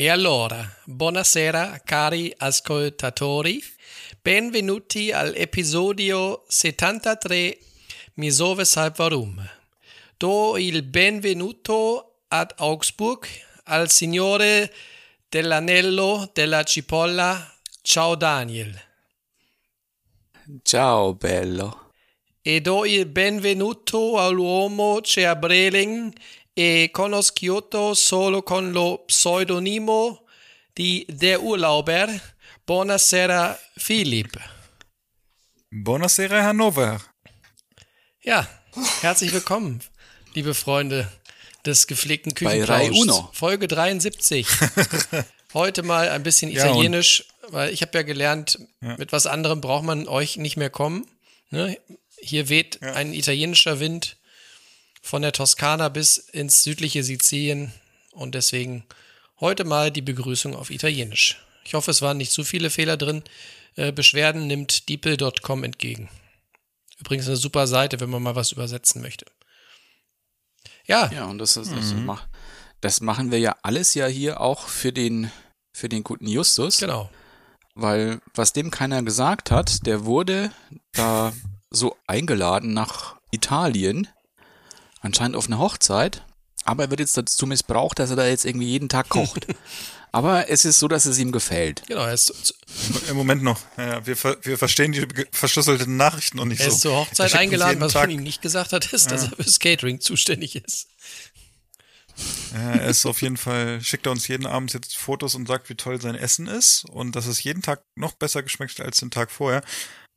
E allora, buonasera cari ascoltatori, benvenuti all'episodio 73 Mi so weshalb warum. Do il benvenuto ad Augsburg al signore dell'anello della cipolla, ciao Daniel. Ciao bello. E do il benvenuto all'uomo Ceabreling e conosciuto solo con lo pseudonimo di Der Urlauber. Buonasera, Philipp. Buonasera Hannover. Ja, herzlich willkommen, liebe Freunde des gepflegten Küchenplauschs. Folge 73. Heute mal ein bisschen Ja, italienisch, weil ich habe ja gelernt, mit was anderem braucht man euch nicht mehr kommen. Ne? Hier weht ein italienischer Wind von der Toskana bis ins südliche Sizilien und deswegen heute mal die Begrüßung auf Italienisch. Ich hoffe, es waren nicht zu viele Fehler drin. Äh, Beschwerden nimmt diepel.com entgegen. Übrigens eine super Seite, wenn man mal was übersetzen möchte. Ja, Ja, und das, ist, das, mach, das machen wir ja alles ja hier auch für den, für den guten Justus. genau. Weil was dem keiner gesagt hat, der wurde da so eingeladen nach Italien, anscheinend auf eine Hochzeit, aber er wird jetzt dazu missbraucht, dass er da jetzt irgendwie jeden Tag kocht. aber es ist so, dass es ihm gefällt. Genau, er ist, Im Moment noch. Ja, ja, wir, ver wir verstehen die verschlüsselten Nachrichten noch nicht er so. ist zur Er Hochzeit eingeladen, was Tag, man ihm nicht gesagt hat, ist, dass er fürs Catering zuständig ist. Ja, er ist auf jeden Fall, schickt er uns jeden Abend jetzt Fotos und sagt, wie toll sein Essen ist und dass es jeden Tag noch besser geschmeckt hat als den Tag vorher.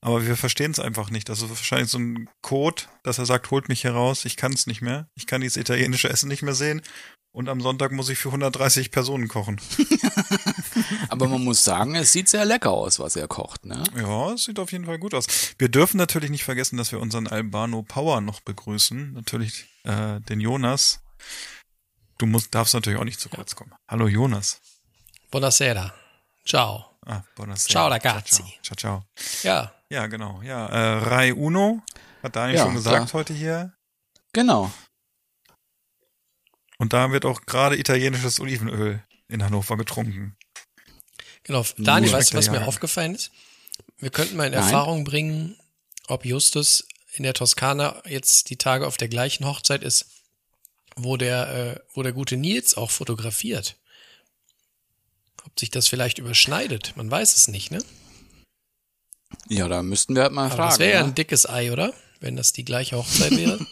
Aber wir verstehen es einfach nicht. Das ist wahrscheinlich so ein Code, dass er sagt, holt mich hier raus, ich kann es nicht mehr. Ich kann dieses italienische Essen nicht mehr sehen. Und am Sonntag muss ich für 130 Personen kochen. Aber man muss sagen, es sieht sehr lecker aus, was er kocht, ne? Ja, es sieht auf jeden Fall gut aus. Wir dürfen natürlich nicht vergessen, dass wir unseren Albano Power noch begrüßen. Natürlich äh, den Jonas. Du musst, darfst natürlich auch nicht zu kurz kommen. Hallo Jonas. Buonasera. Ciao. Ah, buonasera. Ciao, ragazzi. Ciao, ciao. ciao. Ja, Ja, genau. Ja, äh, Rai Uno hat Daniel Ja, schon gesagt klar. heute hier. Genau. Und da wird auch gerade italienisches Olivenöl in Hannover getrunken. genau. Daniel, weißt du, was mir aufgefallen ist? Wir könnten mal in Nein. Erfahrung bringen, ob Justus in der Toskana jetzt die Tage auf der gleichen Hochzeit ist, wo der, äh, wo der gute Nils auch fotografiert. Ob sich das vielleicht überschneidet, man weiß es nicht, ne? Ja, da müssten wir halt mal Aber fragen. das wäre ja ein dickes Ei, oder? Wenn das die gleiche Hochzeit wäre.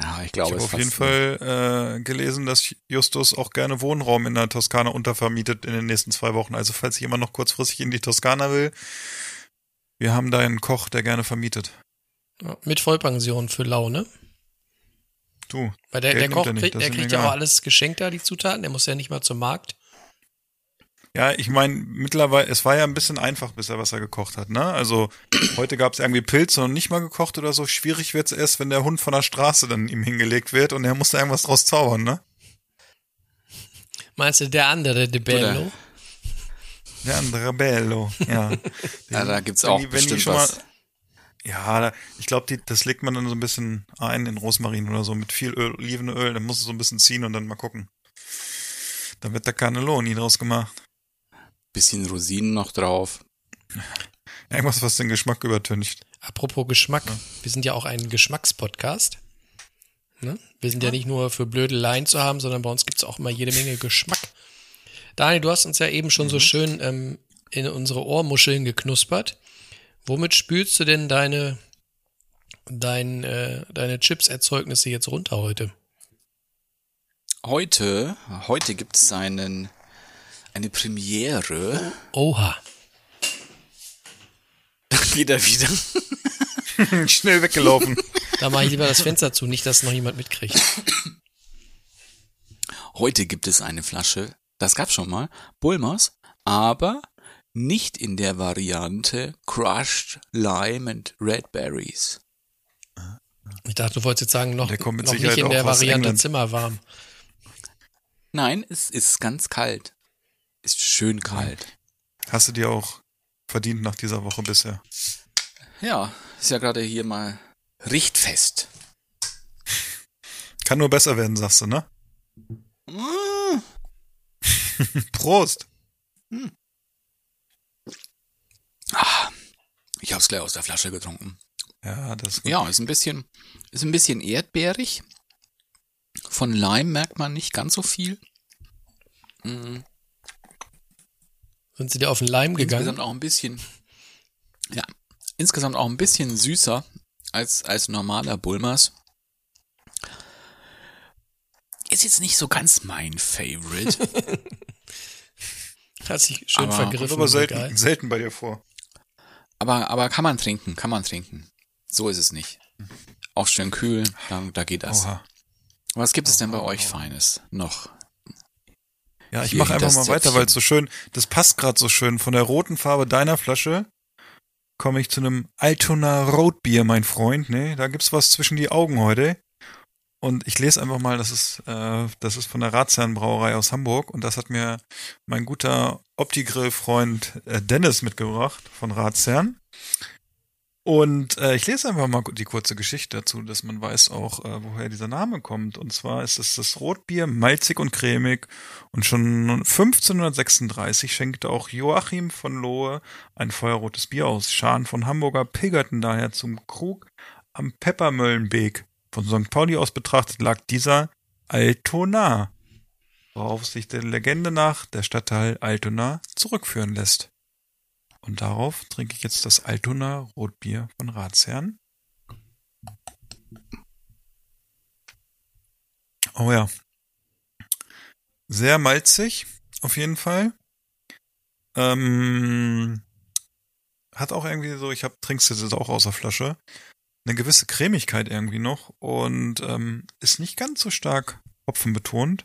ja, ich Ich glaube, habe es auf jeden Fall äh, gelesen, dass Justus auch gerne Wohnraum in der Toskana untervermietet in den nächsten zwei Wochen. Also falls jemand noch kurzfristig in die Toskana will, wir haben da einen Koch, der gerne vermietet. Ja, Mit Vollpension für Laune. Du, Weil der, Geld der nimmt Koch, er nicht, kriegt, der kriegt ja auch alles geschenkt da, die Zutaten. Der muss ja nicht mal zum Markt. Ja, ich meine, mittlerweile, es war ja ein bisschen einfach bisher, was er gekocht hat, ne? Also heute gab es irgendwie Pilze und nicht mal gekocht oder so. Schwierig wird's erst, wenn der Hund von der Straße dann ihm hingelegt wird und er muss da irgendwas draus zaubern, ne? Meinst du, der andere, De Bello? Oder- Der andere Bello, ja. Ja, da gibt's Wenn auch die- bestimmt schon mal- was. Ja, da- ich glaube, das legt man dann so ein bisschen ein in Rosmarin oder so mit viel Öl, Olivenöl, dann muss es so ein bisschen ziehen und dann mal gucken. Dann wird da Cannelloni draus gemacht. Bisschen Rosinen noch drauf. Irgendwas, was den Geschmack übertüncht. Apropos Geschmack, wir sind ja auch ein Geschmackspodcast. Ne? Wir sind ja nicht nur für Blödeleien zu haben, sondern bei uns gibt's auch immer jede Menge Geschmack. Daniel, du hast uns ja eben schon so schön ähm, in unsere Ohrmuscheln geknuspert. Womit spülst du denn deine, dein, äh, deine Chips-Erzeugnisse jetzt runter heute? Heute, heute gibt es einen, eine Premiere. Oha. Geht er wieder? Schnell weggelaufen. Da mache ich lieber das Fenster zu, nicht, dass noch jemand mitkriegt. Heute gibt es eine Flasche, das gab's schon mal, Bulmers, aber nicht in der Variante Crushed Lime and Red Berries. Ich dachte, du wolltest jetzt sagen, noch, Der kommt mit noch nicht in der Variante England. Zimmerwarm. Nein, es ist ganz kalt. Ist schön kalt. Hast du dir auch verdient nach dieser Woche bisher? Ja, ist ja gerade hier mal richtfest. Kann nur besser werden, sagst du, ne? Mm. Prost! Ich hab's gleich aus der Flasche getrunken. Ja, das Ja, ist ein bisschen, ist ein bisschen erdbeerig. Von Lime merkt man nicht ganz so viel. Mm, Sind sie dir auf den Leim Insgesamt gegangen? auch ein bisschen, ja, insgesamt auch ein bisschen süßer als, als normaler Bulmers. Ist jetzt nicht so ganz mein Favorite. Hat sich schön Aber- vergriffen. aber selten, selten bei dir vor. aber, aber kann man trinken, kann man trinken. So ist es nicht. Auch schön kühl, da, da geht das. Oha. Was gibt es denn bei euch Feines noch? Ja, ich mache einfach mal weiter, weil es so schön, das passt gerade so schön. Von der roten Farbe deiner Flasche komme ich zu einem Altona Rotbier, mein Freund. Ne, da gibt's was zwischen die Augen heute. Und ich lese einfach mal, das ist, äh, das ist von der Ratsherrn Brauerei aus Hamburg und das hat mir mein guter Opti-Grill-Freund äh, Dennis mitgebracht von Ratsherrn. Und äh, ich lese einfach mal die kurze Geschichte dazu, dass man weiß auch, äh, woher dieser Name kommt. Und zwar ist es das Rotbier, malzig und cremig. Und schon 1536 schenkte auch Joachim von Lohe ein feuerrotes Bier aus. Scharen von Hamburger pilgerten daher zum Krug am Peppermöllenbeek. Von St. Pauli aus betrachtet lag dieser Altona, worauf sich der Legende nach der Stadtteil Altona zurückführen lässt. Und darauf trinke ich jetzt das Altona Rotbier von Ratsherrn. Oh ja. Sehr malzig, auf jeden Fall. Ähm, hat auch irgendwie so, ich hab, trink's jetzt auch aus der Flasche, eine gewisse Cremigkeit irgendwie noch und ähm, ist nicht ganz so stark hopfenbetont.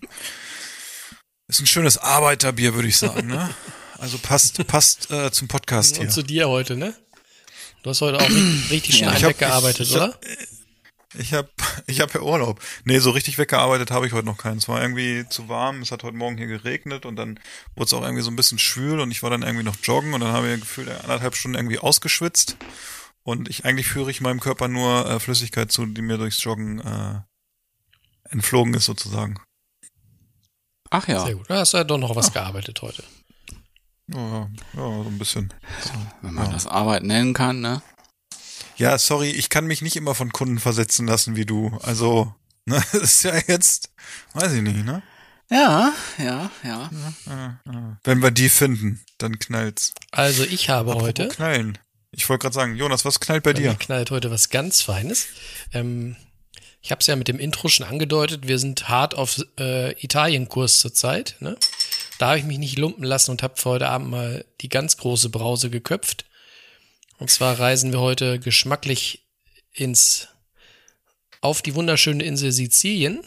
Ist ein schönes Arbeiterbier, würde ich sagen, ne? Also passt, passt äh, zum Podcast hier. Und zu dir heute, ne? Du hast heute auch richtig- richtig schnell Ja, weggearbeitet, ich- ich oder? hab- Ich habe ich hab ja Urlaub. Nee, so richtig weggearbeitet habe ich heute noch keinen. Es war irgendwie zu warm, es hat heute Morgen hier geregnet und dann wurde es auch irgendwie so ein bisschen schwül und ich war dann irgendwie noch joggen und dann habe ich gefühlt anderthalb Stunden irgendwie ausgeschwitzt und ich eigentlich führe ich meinem Körper nur äh, Flüssigkeit zu, die mir durchs Joggen äh, entflogen ist sozusagen. Ach ja, Sehr gut. Da hast du ja doch noch was gearbeitet heute. Ja, ja, so ein bisschen. wenn man Ja. das Arbeit nennen kann, ne? Ja, sorry, ich kann mich nicht immer von Kunden versetzen lassen wie du. Also, ne, das ist ja jetzt, weiß ich nicht, ne? Ja, ja, ja. Ja, ja. Wenn wir die finden, dann knallt's. Also ich habe Apropos heute, knallen. Ich wollte gerade sagen, Jonas, was knallt bei bei dir? mir knallt heute was ganz Feines. Ähm, ich habe es ja mit dem Intro schon angedeutet, wir sind hart auf äh, Italienkurs zurzeit. Ne? Da habe ich mich nicht lumpen lassen und habe für heute Abend mal die ganz große Brause geköpft. Und zwar reisen wir heute geschmacklich ins auf die wunderschöne Insel Sizilien.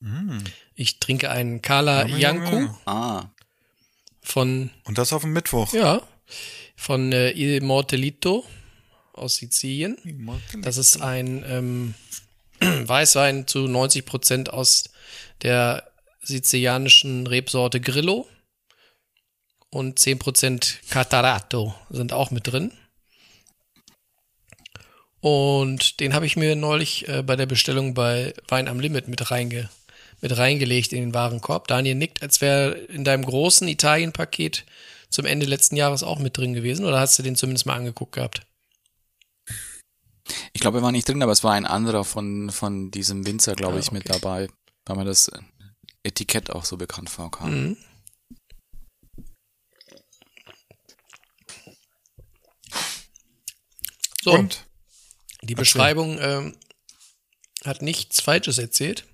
Mm. Ich trinke einen Kala Junge. Ah, von Und das auf dem Mittwoch. ja von äh, Il Mortelito aus Sizilien. Das ist ein ähm, Weißwein zu 90 Prozent aus der sizilianischen Rebsorte Grillo und 10 Prozent Catarato sind auch mit drin. Und den habe ich mir neulich äh, bei der Bestellung bei Wein am Limit mit, reinge mit reingelegt in den Warenkorb. Daniel nickt, als wäre in deinem großen Italien-Paket zum Ende letzten Jahres auch mit drin gewesen. Oder hast du den zumindest mal angeguckt gehabt? ich glaube, er war nicht drin, aber es war ein anderer von, von diesem Winzer, glaube Ah, ich, mit okay. dabei, weil mir das Etikett auch so bekannt vorkam. Mhm. So, Und? die Beschreibung ähm, hat nichts Falsches erzählt.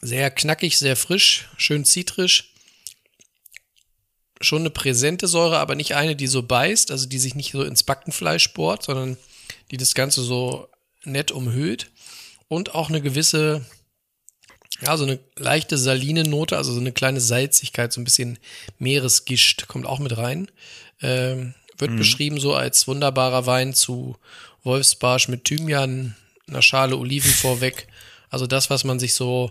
Sehr knackig, sehr frisch, schön zitrisch. Schon eine präsente Säure, aber nicht eine, die so beißt, also die sich nicht so ins Backenfleisch bohrt, sondern die das Ganze so nett umhüllt. Und auch eine gewisse Ja, so eine leichte saline Note, also so eine kleine Salzigkeit, so ein bisschen Meeresgischt kommt auch mit rein. Ähm, wird beschrieben so als wunderbarer Wein zu Wolfsbarsch mit Thymian, einer Schale Oliven vorweg. Also das, was man sich so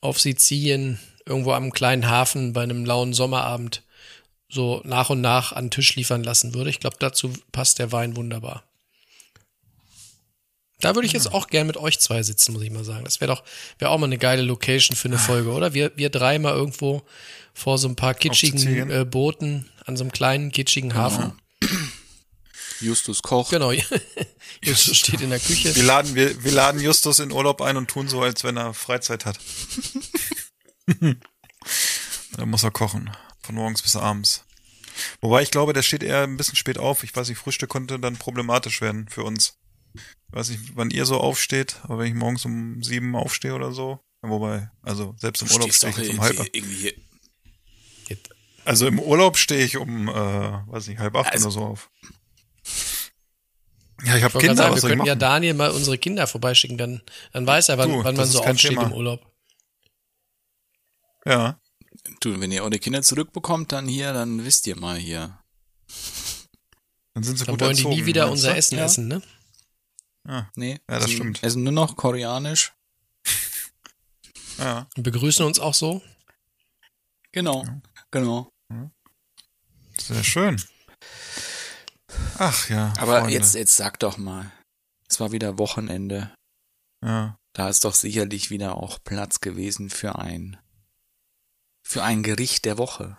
auf Sizilien irgendwo am kleinen Hafen bei einem lauen Sommerabend so nach und nach an den Tisch liefern lassen würde. Ich glaube, dazu passt der Wein wunderbar. Da würde ich jetzt auch gern mit euch zwei sitzen, muss ich mal sagen. Das wäre doch, wäre auch mal eine geile Location für eine Folge, oder? Wir, wir drei mal irgendwo vor so ein paar kitschigen äh, Booten an so einem kleinen kitschigen Hafen. Justus Koch. Genau. Justus steht in der Küche. Wir laden, wir, wir laden Justus in Urlaub ein und tun so, als wenn er Freizeit hat. Dann muss er kochen. Von morgens bis abends. Wobei ich glaube, der steht eher ein bisschen spät auf. Ich weiß nicht, Frühstück konnte dann problematisch werden für uns. Ich weiß nicht, wann ihr so aufsteht, aber wenn ich morgens um sieben aufstehe oder so. Ja, wobei, also selbst im Urlaub stehe ich jetzt um halb acht. Also im Urlaub stehe ich um, äh, weiß nicht, halb acht Also- oder so auf. Ja, ich habe Kinder, sagen, wir könnten ja? Daniel mal unsere Kinder vorbeischicken, dann, dann weiß er, wann, Du, wann man so aufsteht Thema. im Urlaub. Ja, Du, wenn ihr eure Kinder zurückbekommt, dann hier, dann wisst ihr mal hier. dann sind sie Dann gut wollen die erzogen, nie wieder unser? Essen Ja. essen, ne? Nee, Ja, das essen, stimmt. Essen nur noch koreanisch. Ja. Und begrüßen uns auch so. Genau, genau. Sehr schön. Ach ja. Aber Freunde. jetzt, jetzt sag doch mal. Es war wieder Wochenende. Ja. Da ist doch sicherlich wieder auch Platz gewesen für ein, für ein Gericht der Woche.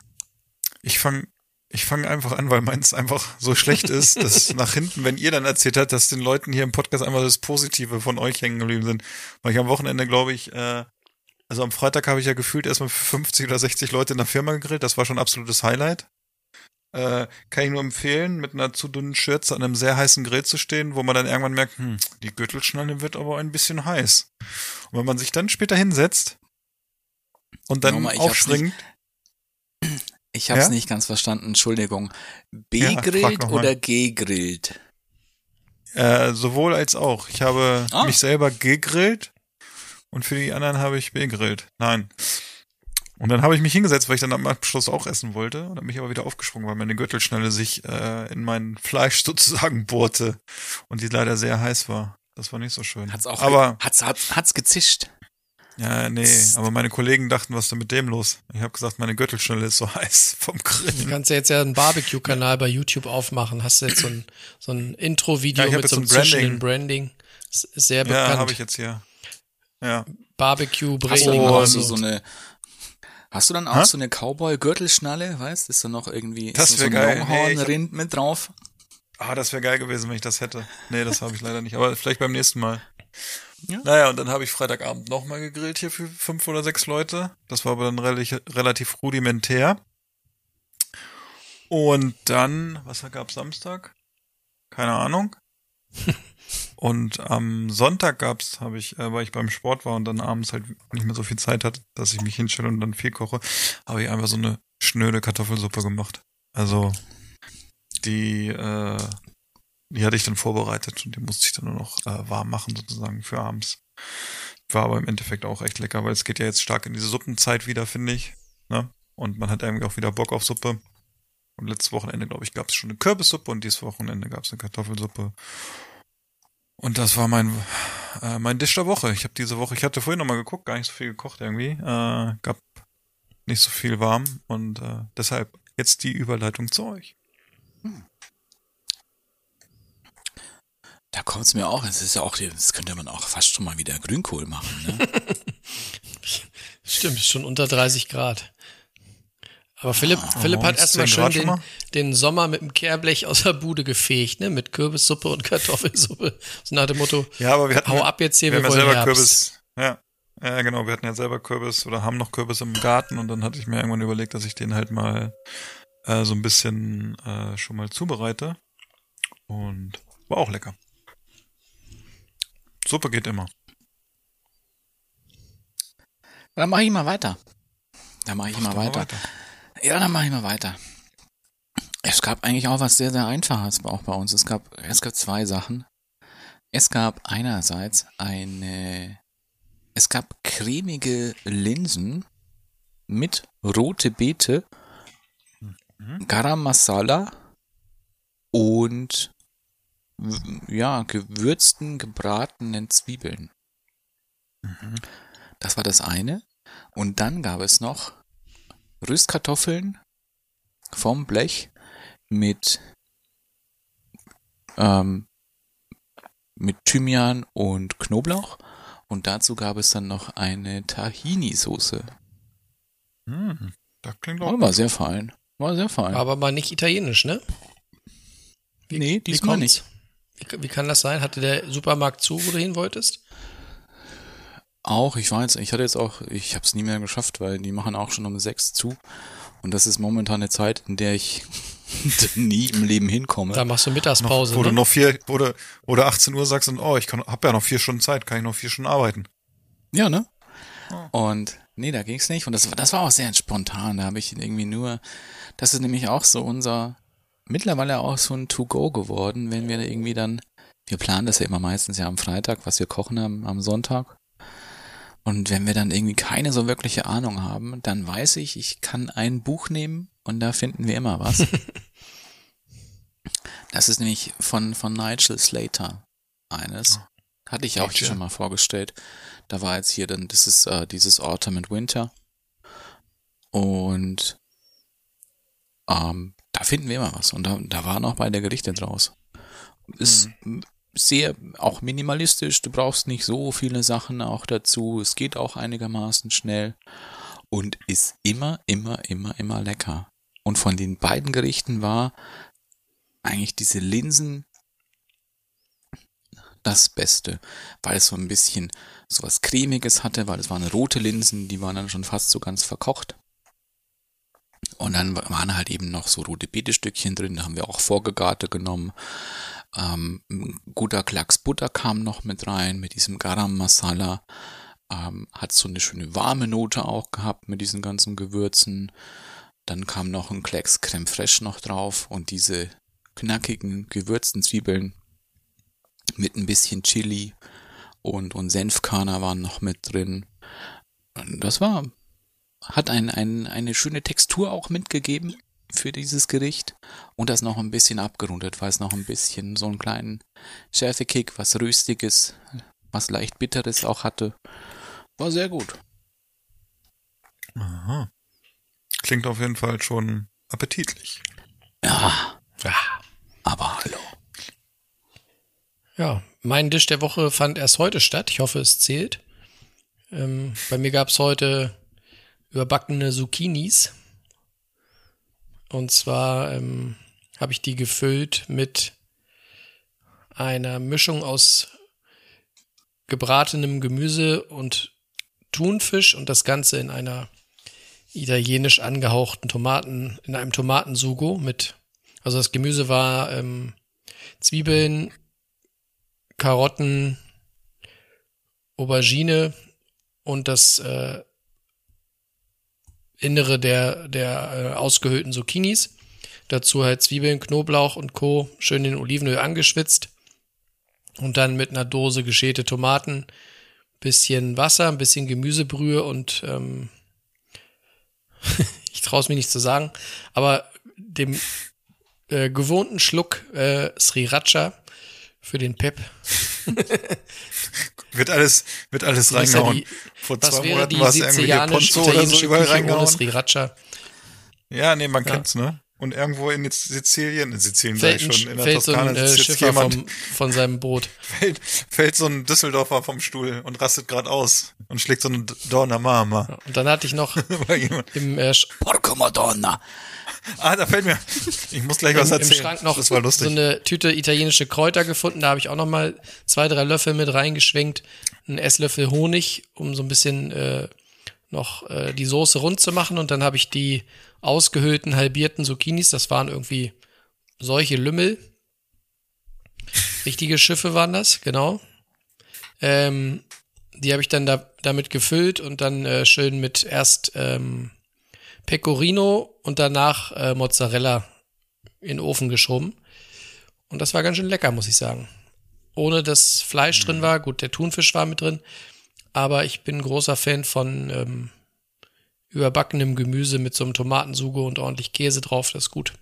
Ich fange ich fang einfach an, weil meins einfach so schlecht ist, dass nach hinten, wenn ihr dann erzählt habt, dass den Leuten hier im Podcast einfach das Positive von euch hängen geblieben sind. Weil ich am Wochenende, glaube ich, äh, also am Freitag habe ich ja gefühlt erstmal für 50 oder 60 Leute in der Firma gegrillt. Das war schon ein absolutes Highlight. Äh, kann ich nur empfehlen, mit einer zu dünnen Schürze an einem sehr heißen Grill zu stehen, wo man dann irgendwann merkt, hm, die Gürtelschnalle wird aber ein bisschen heiß. Und wenn man sich dann später hinsetzt und dann Nochmal, aufspringt, Ich hab's Ja? nicht ganz verstanden, Entschuldigung. Ja, noch mal. oder gegrillt? Äh, sowohl als auch. Ich habe Ah. mich selber gegrillt und für die anderen habe ich begrillt. Nein. Und dann habe ich mich hingesetzt, weil ich dann am Abschluss auch essen wollte und habe mich aber wieder aufgesprungen, weil meine Gürtelschnalle sich äh, in mein Fleisch sozusagen bohrte und die leider sehr heiß war. Das war nicht so schön. Hat's auch, aber hat's, hat's, hat's gezischt. Ja, nee, aber meine Kollegen dachten, was ist denn mit dem los? Ich habe gesagt, meine Gürtelschnalle ist so heiß vom Du Grillen. kannst ja jetzt ja einen Barbecue-Kanal bei YouTube aufmachen. Hast du jetzt so ein, so ein Intro-Video Ja, mit jetzt so einem so Branding. Ist sehr Ja, bekannt. habe ich jetzt hier. Ja. Barbecue, Hast du dann Branding. auch Und- so, so eine, hast du dann auch Hä? so eine Cowboy-Gürtelschnalle, weißt? Ist da noch irgendwie, Das wär so ein geil. Nee, Longhorn-Rind mit drauf? Ah, das wäre geil gewesen, wenn ich das hätte. Nee, das habe ich leider nicht. Aber vielleicht beim nächsten Mal. Ja. Naja, und dann habe ich Freitagabend nochmal gegrillt hier für fünf oder sechs Leute. Das war aber dann relativ, relativ rudimentär. Und dann, was gab's Samstag? Keine Ahnung. und am Sonntag gab's, habe ich, äh, weil ich beim Sport war und dann abends halt nicht mehr so viel Zeit hatte, dass ich mich hinstelle und dann viel koche, habe ich einfach so eine schnöde Kartoffelsuppe gemacht. Also die, äh, die hatte ich dann vorbereitet und die musste ich dann nur noch äh, warm machen sozusagen für abends. War aber im Endeffekt auch echt lecker, weil es geht ja jetzt stark in diese Suppenzeit wieder, finde ich. Ne? Und man hat irgendwie auch wieder Bock auf Suppe. Und letztes Wochenende, glaube ich, gab es schon eine Kürbissuppe und dieses Wochenende gab es eine Kartoffelsuppe. Und das war mein äh, mein Dish der Woche. Ich habe diese Woche, ich hatte vorhin noch mal geguckt, gar nicht so viel gekocht irgendwie. Äh, gab nicht so viel warm und äh, deshalb jetzt die Überleitung zu euch. Da kommt's mir auch, es ist ja auch, das könnte man auch fast schon mal wieder Grünkohl machen, ne? Stimmt, ist schon unter 30 Grad. Aber Philipp, Philipp hat erstmal 10 schön den, mal? den Sommer mit dem Kehrblech aus der Bude gefegt, ne? Mit Kürbissuppe und Kartoffelsuppe. So nach dem Motto, Ja, aber wir hatten hau ab jetzt hier, wir wir, haben ja wollen selber Herbst. Kürbis. Ja. ja, genau. Wir hatten ja selber Kürbis oder haben noch Kürbis im Garten und dann hatte ich mir irgendwann überlegt, dass ich den halt mal äh, so ein bisschen äh, schon mal zubereite. Und war auch lecker. Suppe geht immer. Dann mache ich mal weiter. Dann mache ich Mach mal mal weiter. Ja, dann mache ich mal weiter. Es gab eigentlich auch was sehr, sehr Einfaches auch bei uns. Es gab, es gab zwei Sachen. Es gab einerseits eine es gab cremige Linsen mit rote Beete, Garam Masala und ja, gewürzten, gebratenen Zwiebeln. Das war das eine. Und dann gab es noch Rüstkartoffeln vom Blech mit ähm, mit Thymian und Knoblauch. Und dazu gab es dann noch eine Tahini-Soße. Hm, das klingt auch Oh, war sehr fein. War sehr fein. Aber mal nicht italienisch, ne? nee, diesmal nicht. Wie, wie kann das sein? Hatte der Supermarkt zu, wo du hin wolltest? Auch, ich war jetzt, ich hatte jetzt auch, ich habe es nie mehr geschafft, weil die machen auch schon um sechs zu. Und das ist momentan eine Zeit, in der ich nie im Leben hinkomme. Da machst du Mittagspause, noch, wo ne? du noch vier, wo du, wo du 18 Uhr sagst und oh, ich kann, hab ja noch vier Stunden Zeit, kann ich noch vier Stunden arbeiten. Ja, ne? Und nee, da ging's nicht. Und das, war- das war auch sehr spontan. Da habe ich irgendwie nur, das ist nämlich auch so unser, mittlerweile auch so ein To-Go geworden, wenn wir irgendwie dann, wir planen das ja immer meistens ja am Freitag, was wir kochen am, am Sonntag. Und wenn wir dann irgendwie keine so wirkliche Ahnung haben, dann weiß ich, ich kann ein Buch nehmen und da finden wir immer was. das ist nämlich von, von Nigel Slater eines. Hatte ich auch Nigel. schon mal vorgestellt. Da war jetzt hier dann, das ist äh, dieses Autumn and Winter. Und ähm, da finden wir immer was. Und da, da waren auch beide Gerichte draus. Ist sehr auch minimalistisch. Du brauchst nicht so viele Sachen auch dazu. Es geht auch einigermaßen schnell. Und ist immer, immer, immer, immer lecker. Und von den beiden Gerichten war eigentlich diese Linsen das Beste, weil es so ein bisschen so was cremiges hatte, weil es waren rote Linsen, die waren dann schon fast so ganz verkocht. Und dann waren halt eben noch so rote Beetestückchen drin, da haben wir auch Vorgegarte genommen. Ähm, guter Klacks Butter kam noch mit rein, mit diesem Garam Masala. Ähm, hat so eine schöne warme Note auch gehabt mit diesen ganzen Gewürzen. Dann kam noch ein Klecks Creme Fraiche noch drauf und diese knackigen, gewürzten Zwiebeln mit ein bisschen Chili und, und Senfkörner waren noch mit drin. Das war, hat ein, ein, eine schöne Textur auch mitgegeben für dieses Gericht und das noch ein bisschen abgerundet, weil es noch ein bisschen so einen kleinen Schärfekick, was Röstiges, was leicht Bitteres auch hatte. War sehr gut. Aha. Klingt auf jeden Fall schon appetitlich. Ja. Aber hallo. Ja, mein Dish der Woche fand erst heute statt. Ich hoffe, es zählt. Ähm, bei mir gab's heute überbackene Zucchinis. Und zwar ähm, habe ich die gefüllt mit einer Mischung aus gebratenem Gemüse und Thunfisch und das Ganze in einer italienisch angehauchten Tomaten, in einem Tomatensugo mit, also das Gemüse war ähm, Zwiebeln, Karotten, Aubergine und das äh, Innere der, der äh, ausgehöhlten Zucchinis. Dazu halt Zwiebeln, Knoblauch und Co. schön in Olivenöl angeschwitzt. Und dann mit einer Dose geschälte Tomaten, bisschen Wasser, ein bisschen Gemüsebrühe und ähm, ich traue es mir nicht zu sagen, aber dem äh, gewohnten Schluck äh, Sriracha für den Pep. Wird alles, wird alles ja reingehauen. die- Vor zwei Monaten war es irgendwie hier Ponzo oder so überall reingehauen. Sriracha? Ja, nee, man Ja. kennt's, ne? Und irgendwo in Sizilien, in Sizilien Fällt sag ich schon, in der fällt so Toskana ein äh, sitzt jetzt Schiffer jemand, vom, von seinem Boot. fällt, fällt so ein Düsseldorfer vom Stuhl und rastet gerade aus und schlägt so eine Donna Mama. Und dann hatte ich noch im, äh, Porco Madonna. ah, da fällt mir, ich muss gleich was im, im erzählen. Schrank noch das war lustig. so eine Tüte italienische Kräuter gefunden. Da habe ich auch noch mal zwei, drei Löffel mit reingeschwenkt. Ein Esslöffel Honig, um so ein bisschen äh, noch äh, die Soße rund zu machen. Und dann habe ich die ausgehöhlten, halbierten Zucchinis, das waren irgendwie solche Lümmel. Richtige Schiffe waren das, genau. Ähm, die habe ich dann da, damit gefüllt und dann äh, schön mit erst ähm, Pecorino und danach äh, Mozzarella in den Ofen geschoben. Und das war ganz schön lecker, muss ich sagen. Ohne dass Fleisch drin war. Gut, der Thunfisch war mit drin. aber ich bin ein großer Fan von ähm, überbackenem Gemüse mit so einem Tomatensuge und ordentlich Käse drauf. Das ist gut.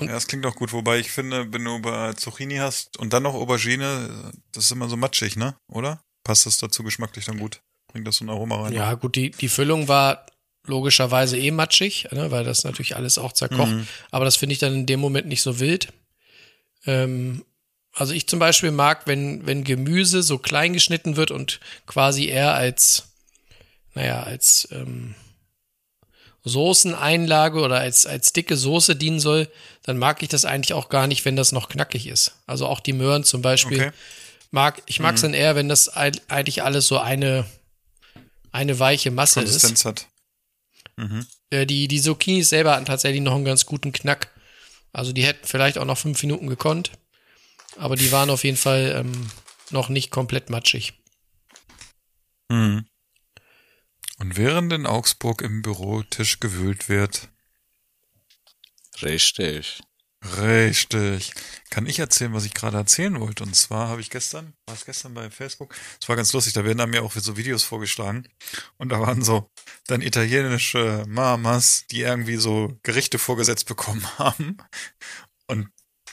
Ja, das klingt auch gut, wobei ich finde, wenn du bei Zucchini hast und dann noch Aubergine, das ist immer so matschig, ne? Oder? Passt das dazu geschmacklich dann gut? Bringt das so ein Aroma rein? Ja, gut, die, die Füllung war logischerweise eh matschig, ne, weil das natürlich alles auch zerkocht. Mhm. Aber das finde ich dann in dem Moment nicht so wild. Ähm, also ich zum Beispiel mag, wenn, wenn Gemüse so klein geschnitten wird und quasi eher als, naja, als ähm, Soßeneinlage oder als, als dicke Soße dienen soll, dann mag ich das eigentlich auch gar nicht, wenn das noch knackig ist. Also auch die Möhren zum Beispiel. Okay. Mag, ich mag es dann eher, wenn das eig- eigentlich alles so eine, eine weiche Masse ist. Konsistenz hat. Mhm. Äh, die, die Zucchinis selber hatten tatsächlich noch einen ganz guten Knack. Also die hätten vielleicht auch noch fünf Minuten gekonnt. Aber die waren auf jeden Fall ähm, noch nicht komplett matschig. Mhm. Und während in Augsburg im Bürotisch gewühlt wird, Richtig. Richtig. Kann ich erzählen, was ich gerade erzählen wollte? Und zwar habe ich gestern, war es gestern bei Facebook? Es war ganz lustig, da werden mir auch so Videos vorgeschlagen. Und da waren so dann italienische Mamas, die irgendwie so Gerichte vorgesetzt bekommen haben. Und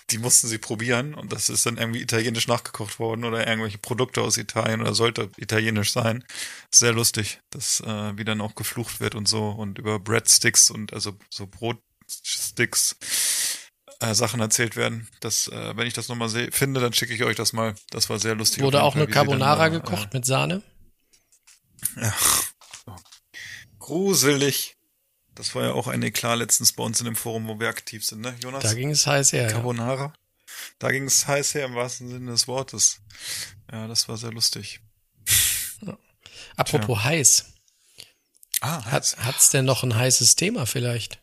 die mussten sie probieren. Und das ist dann irgendwie italienisch nachgekocht worden oder irgendwelche Produkte aus Italien oder sollte italienisch sein. Sehr lustig, dass äh, wie dann auch geflucht wird und so und über Breadsticks und also so Brotsticks äh, Sachen erzählt werden. Das, äh, wenn ich das nochmal seh- finde, dann schicke ich euch das mal. Das war sehr lustig. Wurde auch eine Fall, wie sie dann Carbonara da, gekocht mit Sahne. Äh, ja. Gruselig. Das war ja auch ein Eklat letztens bei uns in dem Forum, wo wir aktiv sind, ne, Jonas? Da ging es heiß her. Ja. Carbonara. Da ging es heiß her im wahrsten Sinne des Wortes. Ja, das war sehr lustig. Apropos heiß. Ah, Hat, hat's denn noch ein heißes Thema vielleicht?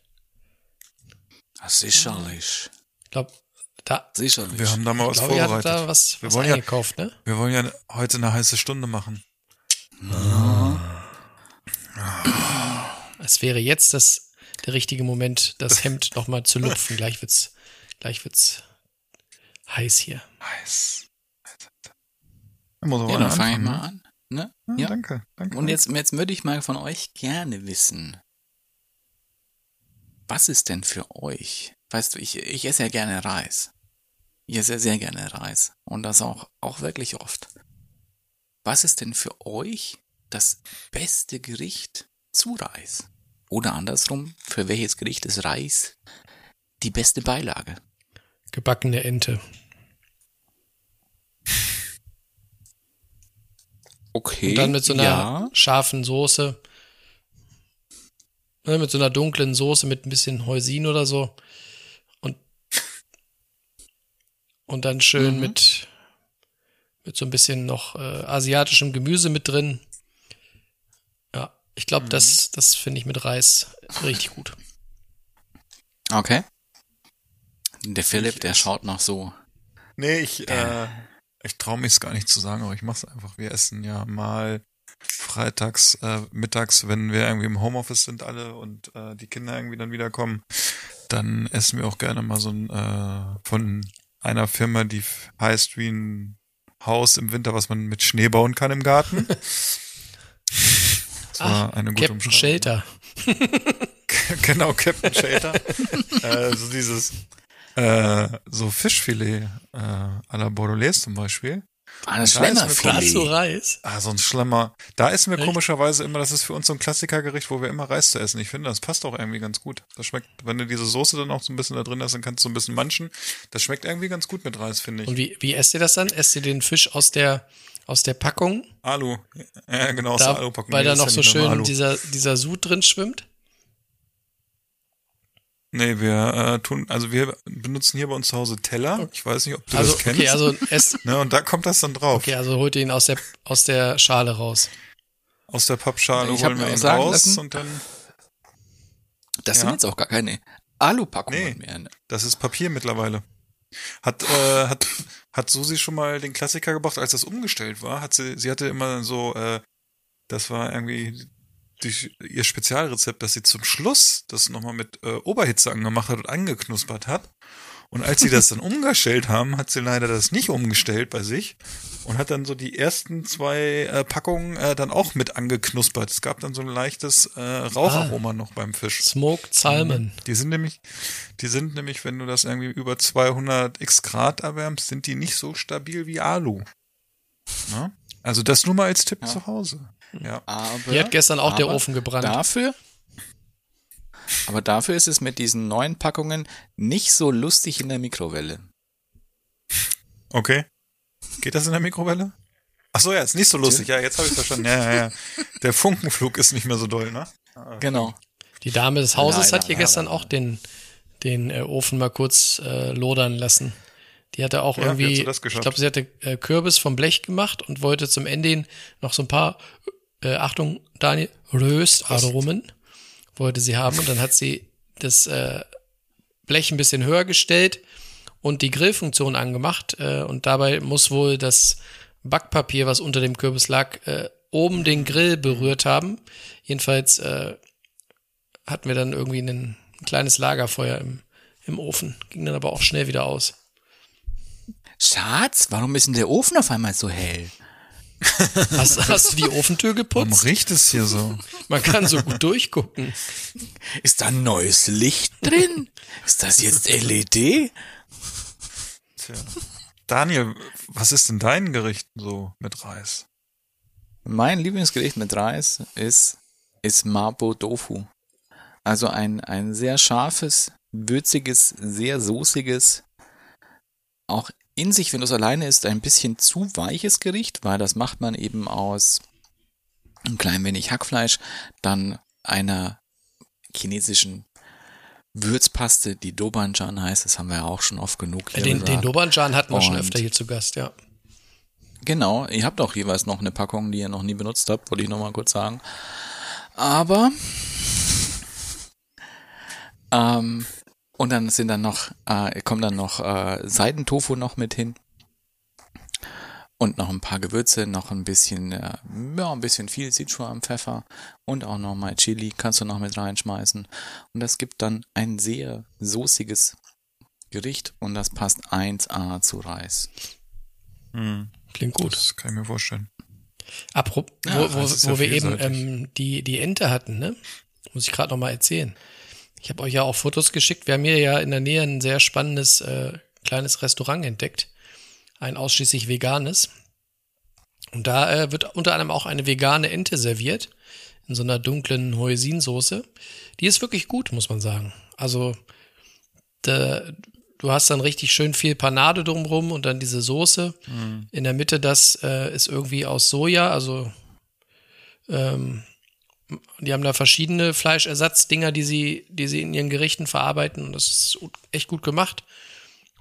Sicherlich. Ich glaube, da, Sicherlich. wir haben da mal was glaub, vorbereitet. da was, Wir was wollen ja- eingekauft, ne? Wir wollen ja heute eine heiße Stunde machen. Es wäre jetzt das, der richtige Moment, das Hemd noch mal zu lupfen. Gleich wird's, gleich wird's heiß hier. Heiß. Da muss aber ja, dann fange ich mal ne? an. Ne? Ja, Ja. Danke, danke. Und jetzt, jetzt würde ich mal von euch gerne wissen, was ist denn für euch? Weißt du, ich, ich esse ja gerne Reis. Ich esse sehr gerne Reis. Und das auch, auch wirklich oft. Was ist denn für euch das beste Gericht zu Reis? Oder andersrum, für welches Gericht ist Reis die beste Beilage? Gebackene Ente. Okay. Und dann mit so einer ja. scharfen Soße. Ne, mit so einer dunklen Soße mit ein bisschen Heusin oder so. Und, und dann schön Mhm. mit, mit so ein bisschen noch äh, asiatischem Gemüse mit drin. Ich glaube, das, das finde ich mit Reis richtig gut. Okay. Der Philipp, der schaut noch so. Nee, ich, äh, ich traue mich es gar nicht zu sagen, aber ich mach's einfach. Wir essen ja mal freitags, äh, mittags, wenn wir irgendwie im Homeoffice sind alle und äh, die Kinder irgendwie dann wiederkommen, dann essen wir auch gerne mal so ein äh, von einer Firma, die heißt wie ein Haus im Winter, was man mit Schnee bauen kann im Garten. War eine gute Captain. Shelter. genau, Captain Shelter. äh, so dieses, äh, so Fischfilet äh, à la Bordelaise zum Beispiel. Ah, das Da Schlemmerfilet. Reis. Ah, so ein Schlemmer. Da essen wir Echt? komischerweise immer, das ist für uns so ein Klassikergericht, wo wir immer Reis zu essen. Ich finde, das passt auch irgendwie ganz gut. Das schmeckt, wenn du diese Soße dann auch so ein bisschen da drin hast, dann kannst du so ein bisschen manchen. Das schmeckt irgendwie ganz gut mit Reis, finde ich. Und wie, wie esst ihr das dann? Esst ihr den Fisch aus der, aus der Packung? Alu. Ja, genau, aus der Da, Alupackung. weil Nee, da noch so schön dieser, dieser Sud drin schwimmt? Nee, wir äh, tun, also wir benutzen hier bei uns zu Hause Teller. Ich weiß nicht, ob du Also, das kennst. okay, also esst, ne, und da kommt das dann drauf. okay, also holt ihr ihn aus der, aus der Schale raus. Aus der Pappschale Ich holen mir wir ihn sagen raus lassen- und dann, Das sind Ja. jetzt auch gar keine Alupackungen Nee. mehr. ne? das ist Papier mittlerweile. Hat, äh, hat, hat Susi schon mal den Klassiker gebracht, als das umgestellt war? Hat sie, sie hatte immer so, äh, das war irgendwie die, ihr Spezialrezept, dass sie zum Schluss das nochmal mit äh, Oberhitze angemacht hat und angeknuspert hat. Und als sie das dann umgestellt haben, hat sie leider das nicht umgestellt bei sich und hat dann so die ersten zwei äh, Packungen äh, dann auch mit angeknuspert. Es gab dann so ein leichtes äh, Raucharoma noch beim Fisch. Smoked Salmon. Die sind nämlich, die sind nämlich, wenn du das irgendwie über 200 x Grad erwärmst, sind die nicht so stabil wie Alu. Na? Also das nur mal als Tipp zu Hause. Ja. Aber, Hier hat gestern auch der Ofen gebrannt. Dafür, aber dafür ist es mit diesen neuen Packungen nicht so lustig in der Mikrowelle. Okay. Geht das in der Mikrowelle? Ach so, ja, ist nicht so lustig. Ja, jetzt habe ich verstanden. Ja, ja, ja. Der Funkenflug ist nicht mehr so doll, ne? Genau. Die Dame des Hauses Leider, hat hier gestern auch den, den äh, Ofen mal kurz äh, lodern lassen. Die hatte auch Ja, irgendwie, ich glaube, sie hatte äh, Kürbis vom Blech gemacht und wollte zum Ende hin noch so ein paar, äh, Achtung, Daniel, Röstaromen wollte sie haben und dann hat sie das äh, Blech ein bisschen höher gestellt und die Grillfunktion angemacht äh, und dabei muss wohl das Backpapier, was unter dem Kürbis lag, äh, oben den Grill berührt haben. Jedenfalls äh, hatten wir dann irgendwie ein, ein kleines Lagerfeuer im, im Ofen. Ging dann aber auch schnell wieder aus. Schatz, warum ist denn der Ofen auf einmal so hell? Hast, hast du die Ofentür Warum geputzt? riecht es hier so? Man kann so gut durchgucken. Ist da ein neues Licht drin? Ist das jetzt LED? Tja. Daniel, was ist denn dein Gericht so mit Reis? Mein Lieblingsgericht mit Reis ist, ist Mabo Tofu. Also ein, ein sehr scharfes, würziges, sehr soßiges, auch in sich, wenn du es alleine isst, ein bisschen zu weiches Gericht, weil das macht man eben aus ein klein wenig Hackfleisch, dann einer chinesischen Würzpaste, die Dobanjan heißt, das haben wir ja auch schon oft genug hier Den, den. Dobanjan hatten wir schon Und- öfter hier zu Gast, ja. Genau, ihr habt auch jeweils noch eine Packung, die ihr noch nie benutzt habt, wollte ich noch mal kurz sagen. Aber ähm, und dann sind dann noch, äh, kommt dann noch äh, Seidentofu noch mit hin. Und noch ein paar Gewürze, noch ein bisschen, äh, ja, ein bisschen viel Sichuan Pfeffer und auch noch mal Chili kannst du noch mit reinschmeißen. Und das gibt dann ein sehr soßiges Gericht und das passt 1A zu Reis. Hm, Klingt gut. das kann ich mir vorstellen. Apropos, Ja, wo, wo, wo wir eben ähm, die, die Ente hatten, ne? Muss ich gerade noch mal erzählen. Ich habe euch ja auch Fotos geschickt. Wir haben hier ja in der Nähe ein sehr spannendes äh, kleines Restaurant entdeckt. Ein ausschließlich veganes. Und da äh, wird unter anderem auch eine vegane Ente serviert. In so einer dunklen Hoisinsoße. Die ist wirklich gut, muss man sagen. Also, da, du hast dann richtig schön viel Panade drumrum und dann diese Soße. In der Mitte, das äh, ist irgendwie aus Soja, also ähm, die haben da verschiedene Fleischersatzdinger, die sie, die sie in ihren Gerichten verarbeiten und das ist echt gut gemacht.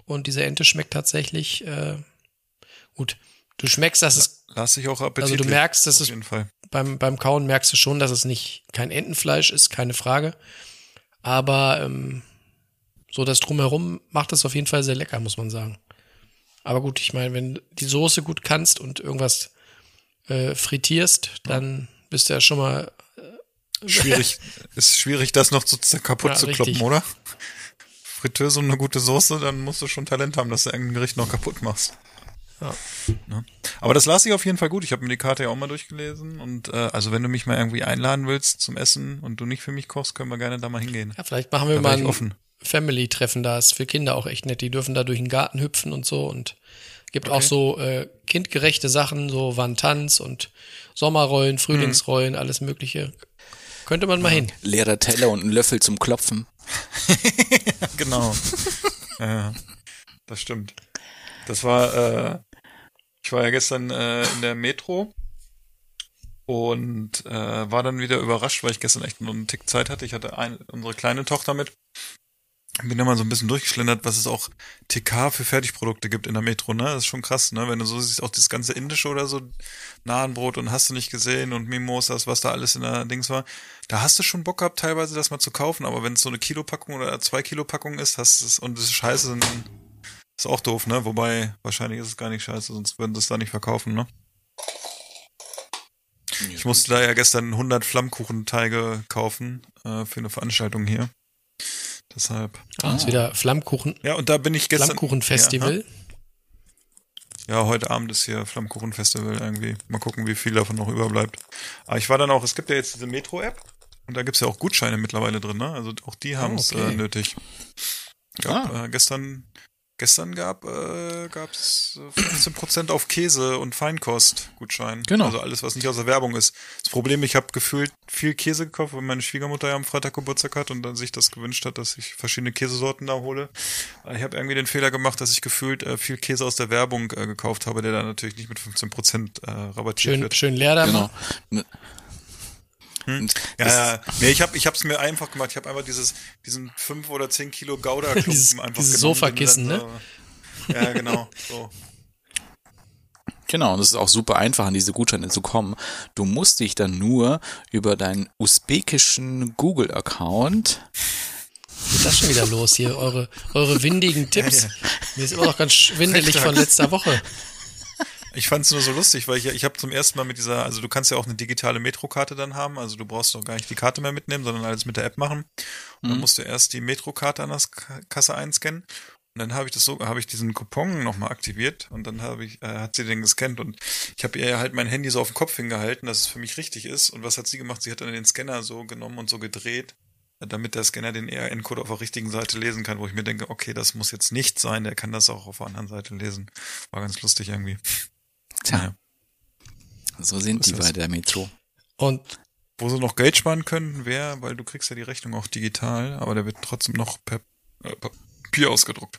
Und diese Ente schmeckt tatsächlich äh, gut. Du schmeckst, dass es Lass ich auch appetitlich. Also du merkst, dass es- beim, beim Kauen merkst du schon, dass es nicht kein Entenfleisch ist, keine Frage. Aber ähm, so das drumherum macht es auf jeden Fall sehr lecker, muss man sagen. Aber gut, ich meine, wenn du die Soße gut kannst und irgendwas äh, frittierst, dann bist du ja schon mal Schwierig, ist schwierig, das noch zu, kaputt Ja, zu richtig. kloppen, oder? Fritteuse und eine gute Soße, dann musst du schon Talent haben, dass du irgendein Gericht noch kaputt machst. Ja. Ne? Aber das las ich auf jeden Fall gut. Ich habe mir die Karte ja auch mal durchgelesen. Und äh, also wenn du mich mal irgendwie einladen willst zum Essen und du nicht für mich kochst, können wir gerne da mal hingehen. Ja, vielleicht machen wir Da mal ein. Family-Treffen da. Ist für Kinder auch echt nett. Die dürfen da durch den Garten hüpfen und so und gibt auch Okay. so äh, kindgerechte Sachen, so Wandtanz und Sommerrollen, Frühlingsrollen, alles Mögliche. Könnte man mal hin. Leerer Teller und ein Löffel zum Klopfen. Genau. ja, das stimmt. Das war, äh, ich war ja gestern äh, in der Metro und äh, war dann wieder überrascht, weil ich gestern echt nur einen Tick Zeit hatte. Ich hatte ein, unsere kleine Tochter mit. Bin da mal so ein bisschen durchgeschlendert, was es auch TK für Fertigprodukte gibt in der Metro, ne? Das ist schon krass, ne? Wenn du so siehst, auch das ganze Indische oder so, Nahenbrot und hast du nicht gesehen und Mimosas, was da alles in der Dings war. Da hast du schon Bock gehabt, teilweise das mal zu kaufen, aber wenn es so eine Kilopackung oder zwei Kilopackung ist, hast du es und es ist scheiße, dann ist auch doof, ne? Wobei, wahrscheinlich ist es gar nicht scheiße, sonst würden sie es da nicht verkaufen, ne? Ich musste da ja gestern 100 Flammkuchenteige kaufen äh, für eine Veranstaltung hier. Deshalb. Ah, ist wieder Flammkuchen, Ja, und da bin ich gestern. Flammkuchenfestival. Ja, ja, heute Abend ist hier Flammkuchenfestival irgendwie. Mal gucken, wie viel davon noch überbleibt. Aber ich war dann auch, es gibt ja jetzt diese Metro-App und da gibt's ja auch Gutscheine mittlerweile drin, ne? Also auch die haben's okay. äh, nötig. Gab, äh, gestern, gestern gab äh, gab's äh, 15% auf Käse und Feinkost Gutschein. Genau. Also alles, was nicht aus der Werbung ist. Das Problem, ich habe gefühlt viel Käse gekauft, weil meine Schwiegermutter ja am Freitag Geburtstag hat und dann sich das gewünscht hat, dass ich verschiedene Käsesorten da hole. Äh, Ich habe irgendwie den Fehler gemacht, dass ich gefühlt äh, viel Käse aus der Werbung äh, gekauft habe, der dann natürlich nicht mit 15% äh, rabattiert Schön, wird. schön leer da. Genau. Ja, ja. Nee, ich habe ich hab's mir einfach gemacht. Ich habe einfach dieses, diesen 5 oder 10 Kilo Gouda-Klumpen Dieses- einfach dieses genommen, Sofakissen, den ne? Ja, genau. So. Genau, und es ist auch super einfach, an diese Gutscheine zu kommen. Du musst dich dann nur über deinen usbekischen Google-Account Was ist das schon wieder los hier? Eure, eure windigen Tipps. Mir ist immer noch ganz schwindelig von letzter Woche. Ich fand es nur so lustig, weil ich, ich habe zum ersten Mal mit dieser, also du kannst ja auch eine digitale Metrokarte dann haben, also du brauchst doch gar nicht die Karte mehr mitnehmen, sondern alles mit der App machen. Und dann musst du erst die Metrokarte an der Kasse einscannen. Und dann habe ich das so, habe ich diesen Coupon nochmal aktiviert und dann habe ich, äh, hat sie den gescannt und ich habe ihr halt mein Handy so auf den Kopf hingehalten, dass es für mich richtig ist. Und was hat sie gemacht? Sie hat dann den Scanner so genommen und so gedreht, damit der Scanner den ERN-Code auf der richtigen Seite lesen kann, wo ich mir denke, okay, das muss jetzt nicht sein, der kann das auch auf der anderen Seite lesen. War ganz lustig irgendwie. Tja, Naja. so sind die Was ist bei der Metro. Und Wo sie noch Geld sparen könnten, wäre, weil du kriegst ja die Rechnung auch digital, aber der wird trotzdem noch per äh, Papier ausgedruckt.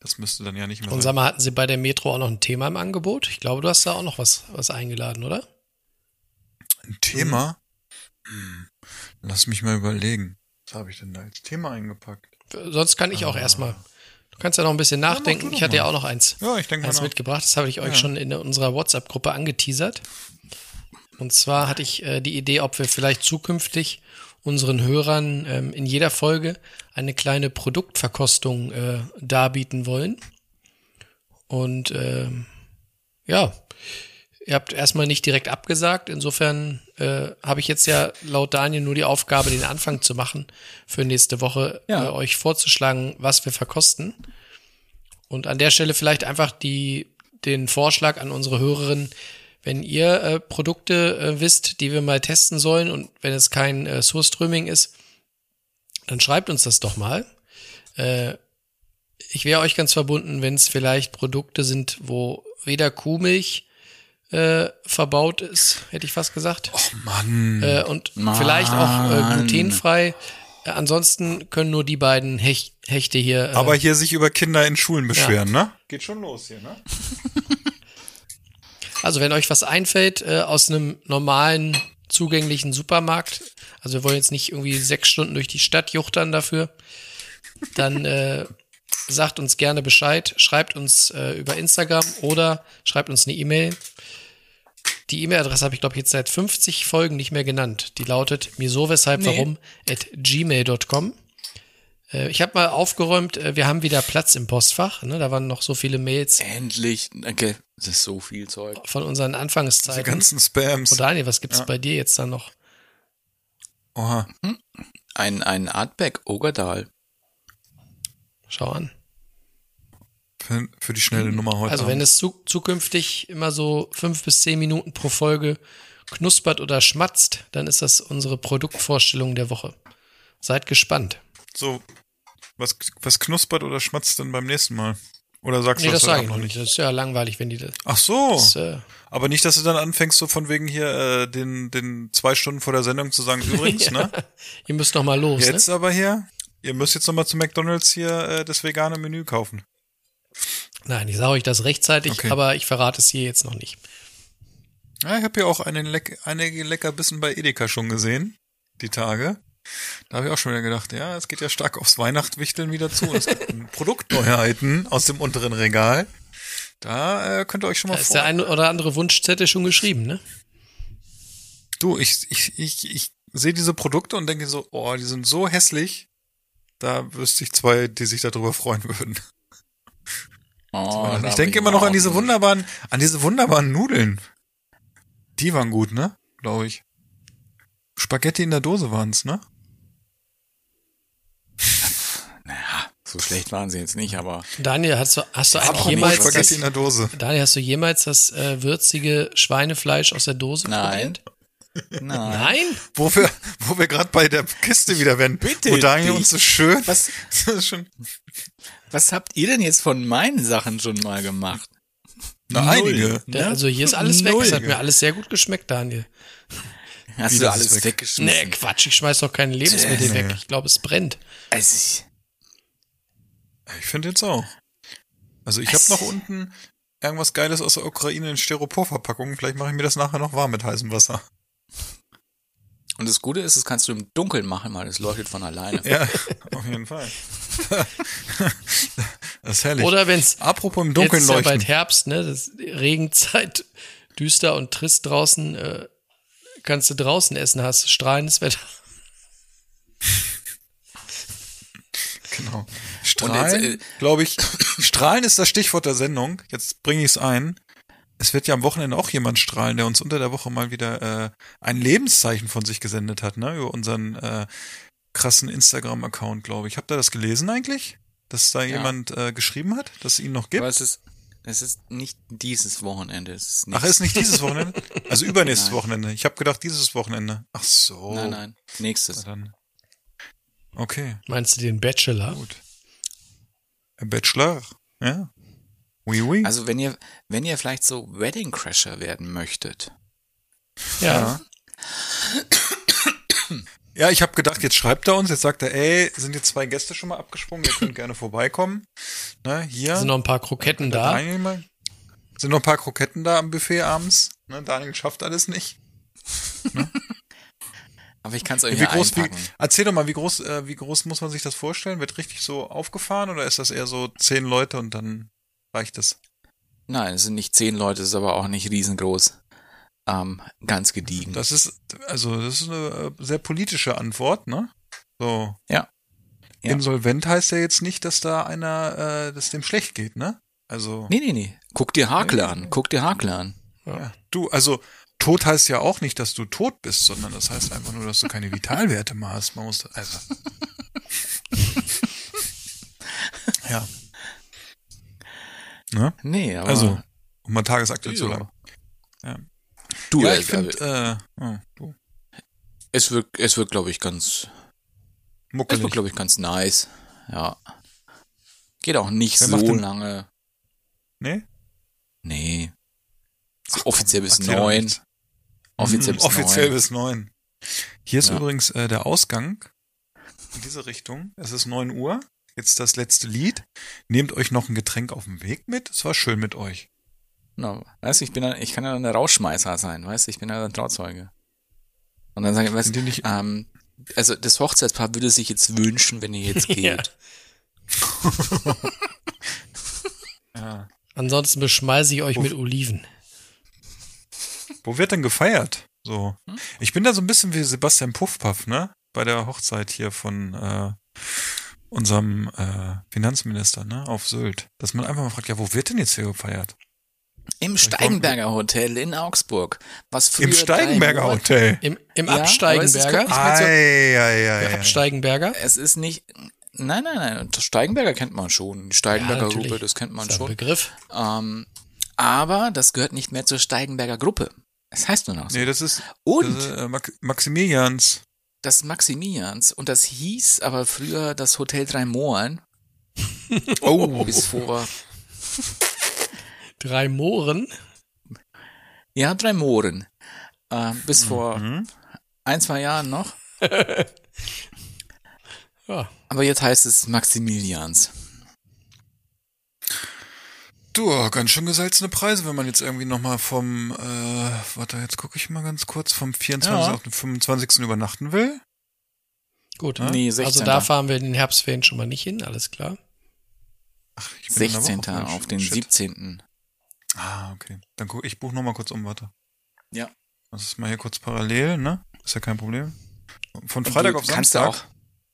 Das müsste dann ja nicht mehr Und sag sein. mal, hatten Sie bei der Metro auch noch ein Thema im Angebot? Ich glaube, du hast da auch noch was, was eingeladen, oder? Ein Thema? Hm. Lass mich mal überlegen. Was habe ich denn da als Thema eingepackt? Sonst kann ich auch erstmal. Du kannst ja noch ein bisschen nachdenken. du ich hatte ja auch noch eins, Ja, ich denke mal eins mitgebracht. Das habe ich euch Ja. schon in unserer WhatsApp-Gruppe angeteasert. Und zwar hatte ich äh, die Idee, ob wir vielleicht zukünftig unseren Hörern ähm, in jeder Folge eine kleine Produktverkostung äh, darbieten wollen. Und ähm, ja, ihr habt erstmal nicht direkt abgesagt. Insofern äh, habe ich jetzt ja laut Daniel nur die Aufgabe, den Anfang zu machen, für nächste Woche Ja. äh, euch vorzuschlagen, was wir verkosten. Und an der Stelle vielleicht einfach die, den Vorschlag an unsere Hörerinnen, wenn ihr äh, Produkte äh, wisst, die wir mal testen sollen und wenn es kein äh, Source-Streaming ist, dann schreibt uns das doch mal. Äh, ich wäre euch ganz verbunden, wenn es vielleicht Produkte sind, wo weder Kuhmilch äh, verbaut ist, hätte ich fast gesagt. Mann. Äh, und Mann. vielleicht auch äh, glutenfrei. Äh, ansonsten können nur die beiden Hech Hechte hier. Äh, aber hier sich über Kinder in Schulen beschweren, ne? Geht schon los hier, ne? Also wenn euch was einfällt äh, aus einem normalen, zugänglichen Supermarkt, also wir wollen jetzt nicht irgendwie sechs Stunden durch die Stadt juchtern dafür, dann äh, sagt uns gerne Bescheid, schreibt uns äh, über Instagram oder schreibt uns eine E-Mail. Die E-Mail-Adresse habe ich, glaube ich, jetzt seit 50 Folgen nicht mehr genannt. Die lautet wieso, weshalb, Nee. warum at gmail.com. Äh, ich habe mal aufgeräumt, äh, wir haben wieder Platz im Postfach. Ne? Da waren noch so viele Mails Endlich, danke. Das ist so viel Zeug. von unseren Die Anfangszeiten. ganzen Spams. Oh Daniel, was gibt's Ja. bei dir jetzt dann noch? Oha. Ein, ein Artback Ogerdal. Schau an. Für, für die schnelle Nummer heute. Also wenn Abend. es zu, zukünftig immer so fünf bis zehn Minuten pro Folge knuspert oder schmatzt, dann ist das unsere Produktvorstellung der Woche. Seid gespannt. So, was, was knuspert oder schmatzt denn beim nächsten Mal? Oder sagst Nee, du das das sage heute ich noch nicht. Das ist ja langweilig, wenn die das. Ach so. das äh, Aber nicht, dass du dann anfängst, so von wegen hier äh, den, den zwei Stunden vor der Sendung zu sagen, übrigens, ne? ihr müsst noch mal los. Jetzt Ne? aber hier, ihr müsst jetzt nochmal zu McDonalds hier äh, das vegane Menü kaufen. Nein, ich sage euch das rechtzeitig, Okay. aber ich verrate es hier jetzt noch nicht. Ja, ich habe ja auch einen Leck, einige Leckerbissen bei Edeka schon gesehen, die Tage. Da habe ich auch schon wieder gedacht, ja, es geht ja stark aufs Weihnachtswichteln wieder zu. Es gibt Produktneuheiten aus dem unteren Regal. Da äh, könnt ihr euch schon mal Da ist der ein oder andere Wunschzettel schon geschrieben, ne? Du, ich, ich, ich, ich sehe diese Produkte und denke so, oh, die sind so hässlich. Da wüsste ich zwei, die sich darüber freuen würden. Oh, ich denke immer noch an diese wunderbaren, an diese wunderbaren Nudeln. Die waren gut, ne? Glaube ich. Spaghetti in der Dose waren's, ne? So schlecht waren sie jetzt nicht, aber Daniel, hast du, hast du eigentlich jemals Spaghetti das, in der Dose. Daniel, hast du jemals das äh, würzige Schweinefleisch aus der Dose Nein. probiert? nein. Nein? Wo wir, wo wir gerade bei der Kiste wieder werden. Bitte wo Daniel uns so schön. Was, Das ist schon, was habt ihr denn jetzt von meinen Sachen schon mal gemacht? na, einige. Der, also hier ist alles weg. Null. Es hat mir alles sehr gut geschmeckt, Daniel. Hast Wie, du alles weg? weggeschmissen? Nee, Quatsch, ich schmeiß doch keine Lebensmittel Nee. weg. Ich glaube, es brennt. Also ich, Ich finde jetzt auch. Also ich habe noch unten irgendwas Geiles aus der Ukraine in Styroporverpackungen. Vielleicht mache ich mir das nachher noch warm mit heißem Wasser. Und das Gute ist, das kannst du im Dunkeln machen, weil es leuchtet von alleine. Ja, auf jeden Fall. das ist herrlich. Oder wenn's Apropos im jetzt Dunkeln ist ja leuchten. bald Herbst, ne? Das ist Regenzeit, düster und trist draußen. Äh, kannst du draußen essen, hast strahlendes Wetter. Genau. Strahlen, jetzt, äh, glaube ich. Strahlen ist das Stichwort der Sendung. Jetzt bringe ich es ein. Es wird ja am Wochenende auch jemand strahlen, der uns unter der Woche mal wieder äh, ein Lebenszeichen von sich gesendet hat, ne? Über unseren äh, krassen Instagram-Account, glaube ich. Habt ihr das gelesen eigentlich? Dass da Ja. jemand äh, geschrieben hat, dass es ihn noch gibt? Aber es ist, es ist nicht dieses Wochenende. Es ist nicht, Ach, ist nicht dieses Wochenende? Also übernächstes Nein. Wochenende. Ich habe gedacht, dieses Wochenende. Ach so. Nein, nein. Nächstes. dann. Okay, Meinst du den Bachelor? gut. Ein Bachelor. Ja. Oui, oui. Also wenn ihr, wenn ihr vielleicht so Wedding Crasher werden möchtet, Ja. Ja, ich habe gedacht, jetzt schreibt er uns, jetzt sagt er, ey, sind jetzt zwei Gäste schon mal abgesprungen, ihr könnt gerne vorbeikommen. Ne, hier. Sind noch ein paar Kroketten der da. Daniel. Sind noch ein paar Kroketten da am Buffet abends. Ne, Daniel schafft alles nicht. aber ich kann es euch Wie groß, wie, einpacken. erzähl doch mal, wie groß, äh, wie groß muss man sich das vorstellen? Wird richtig so aufgefahren oder ist das eher so zehn Leute und dann reicht es? Nein, es sind nicht zehn Leute, es ist aber auch nicht riesengroß. Ähm, ganz gediegen. Das ist, also, das ist eine äh, sehr politische Antwort, ne? So. Ja. Ja. Insolvent heißt ja jetzt nicht, dass da einer, äh, dass dem schlecht geht, ne? Also. nee, nee, nee. Guck dir Hakler an. Guck dir Hakler an. Ja. Du, also tot heißt ja auch nicht, dass du tot bist, sondern das heißt einfach nur, dass du keine Vitalwerte mehr hast. Man muss, also. ja. Ne? Nee, aber Also, um mal tagesaktuell zu Ja. bleiben. du, ja, äh, ich finde, äh, oh, du, es wird, es wird, glaube ich, ganz, es muckelig. wird, glaube ich, ganz nice. Ja. Geht auch nicht Wer so lange. Nee? Nee. offiziell bis neun. Offiziell Mhm, bis offiziell neun. bis neun. Hier ist Ja. übrigens äh, der Ausgang in diese Richtung. Es ist neun Uhr. Jetzt das letzte Lied. Nehmt euch noch ein Getränk auf dem Weg mit. Es war schön mit euch. No, weißt du, ich bin, ja- ich kann ja dann der Rauschmeißer sein, weißt du, ich bin ja ein Trauzeuge. Und dann sage ich, weißt du, nicht- ähm, also das Hochzeitspaar würde sich jetzt wünschen, wenn ihr jetzt geht. Ja. Ansonsten beschmeiße ich euch mit Oliven. Wo wird denn gefeiert? So. Hm? Ich bin da so ein bisschen wie Sebastian Puffpaff, ne? Bei der Hochzeit hier von äh, unserem äh, Finanzminister, ne? Auf Sylt. Dass man einfach mal fragt, ja, wo wird denn jetzt hier gefeiert? Im Steigenberger Hotel in Augsburg. Was früher Im Steigenberger Hotel. Im, im Ja, Absteigenberger. so- Ei, ei. Absteigenberger. Es ist nicht, nein, nein, nein, das Steigenberger kennt man schon. Die Steigenberger natürlich. Gruppe, das kennt man Das ist ein schon. Begriff. Ähm, aber das gehört nicht mehr zur Steigenberger Gruppe. Es heißt nur noch so. Nee, das ist, Und das ist äh, Max Maximilians. Das Maximilians und das hieß aber früher das Hotel Drei Mohren Oh, bis vor, Drei Mohren. ja, Drei Mohren. Äh, bis vor Mhm. ein, zwei Jahren noch. Ja. Aber jetzt heißt es Maximilians. Du, ganz schön gesalzene Preise, wenn man jetzt irgendwie nochmal vom, äh, warte, jetzt gucke ich mal ganz kurz, vom 24. Ja. auf den 25. übernachten will. Gut. Nee, Also 16. da fahren wir in den Herbstferien schon mal nicht hin, alles klar. Ach, ich bin in der 16. Woche falsch. auf den Shit. 17. Ah, okay. Dann guck, ich buche nochmal kurz um, warte. Ja. Das ist mal hier kurz parallel, ne? Ist ja kein Problem. Von Freitag Du auf kannst Samstag.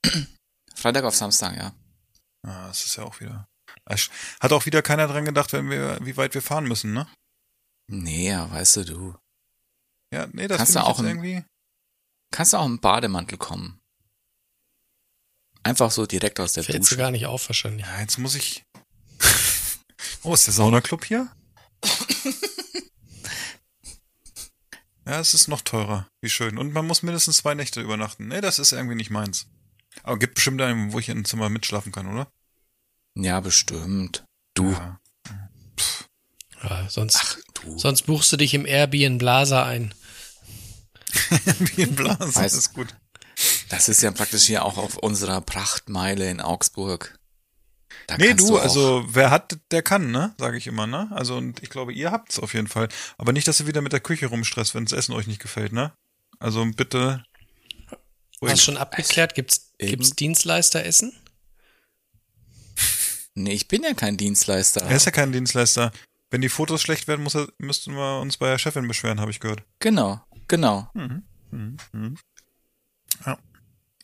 du auch. Freitag auf Samstag, ja. Ah, das ist ja auch wieder. Hat auch wieder keiner dran gedacht, wenn wir, wie weit wir fahren müssen, ne? Nee, ja, weißt du, du. Ja, nee, das Kannst du auch jetzt im- irgendwie. Kannst du auch im Bademantel kommen. Einfach so direkt aus der Fällt dir Dusche. gar nicht auf wahrscheinlich. Ja, jetzt muss ich. Oh, ist der Saunaclub hier? ja, es ist noch teurer. Wie schön. Und man muss mindestens zwei Nächte übernachten. Nee, das ist irgendwie nicht meins. Aber gibt bestimmt einen, wo ich in ein Zimmer mitschlafen kann, oder? Ja, bestimmt. Du. Ja. Ja, sonst, Ach, du. sonst buchst du dich im Airbnb Blaser ein. Das Weiß- ist gut. Das ist ja praktisch hier auch auf unserer Prachtmeile in Augsburg. Da Nee, du, auch- also wer hat, der kann, ne? Sage ich immer, ne? Also und ich glaube, ihr habt's auf jeden Fall. Aber nicht, dass ihr wieder mit der Küche rumstresst, wenn das Essen euch nicht gefällt, ne? Also bitte. Hast schon abgeklärt? Gibt's, Eben. gibt's Dienstleisteressen? Nee, ich bin ja kein Dienstleister. Er ist ja kein Dienstleister. Wenn die Fotos schlecht werden, muss er, müssten wir uns bei der Chefin beschweren, habe ich gehört. Genau, genau.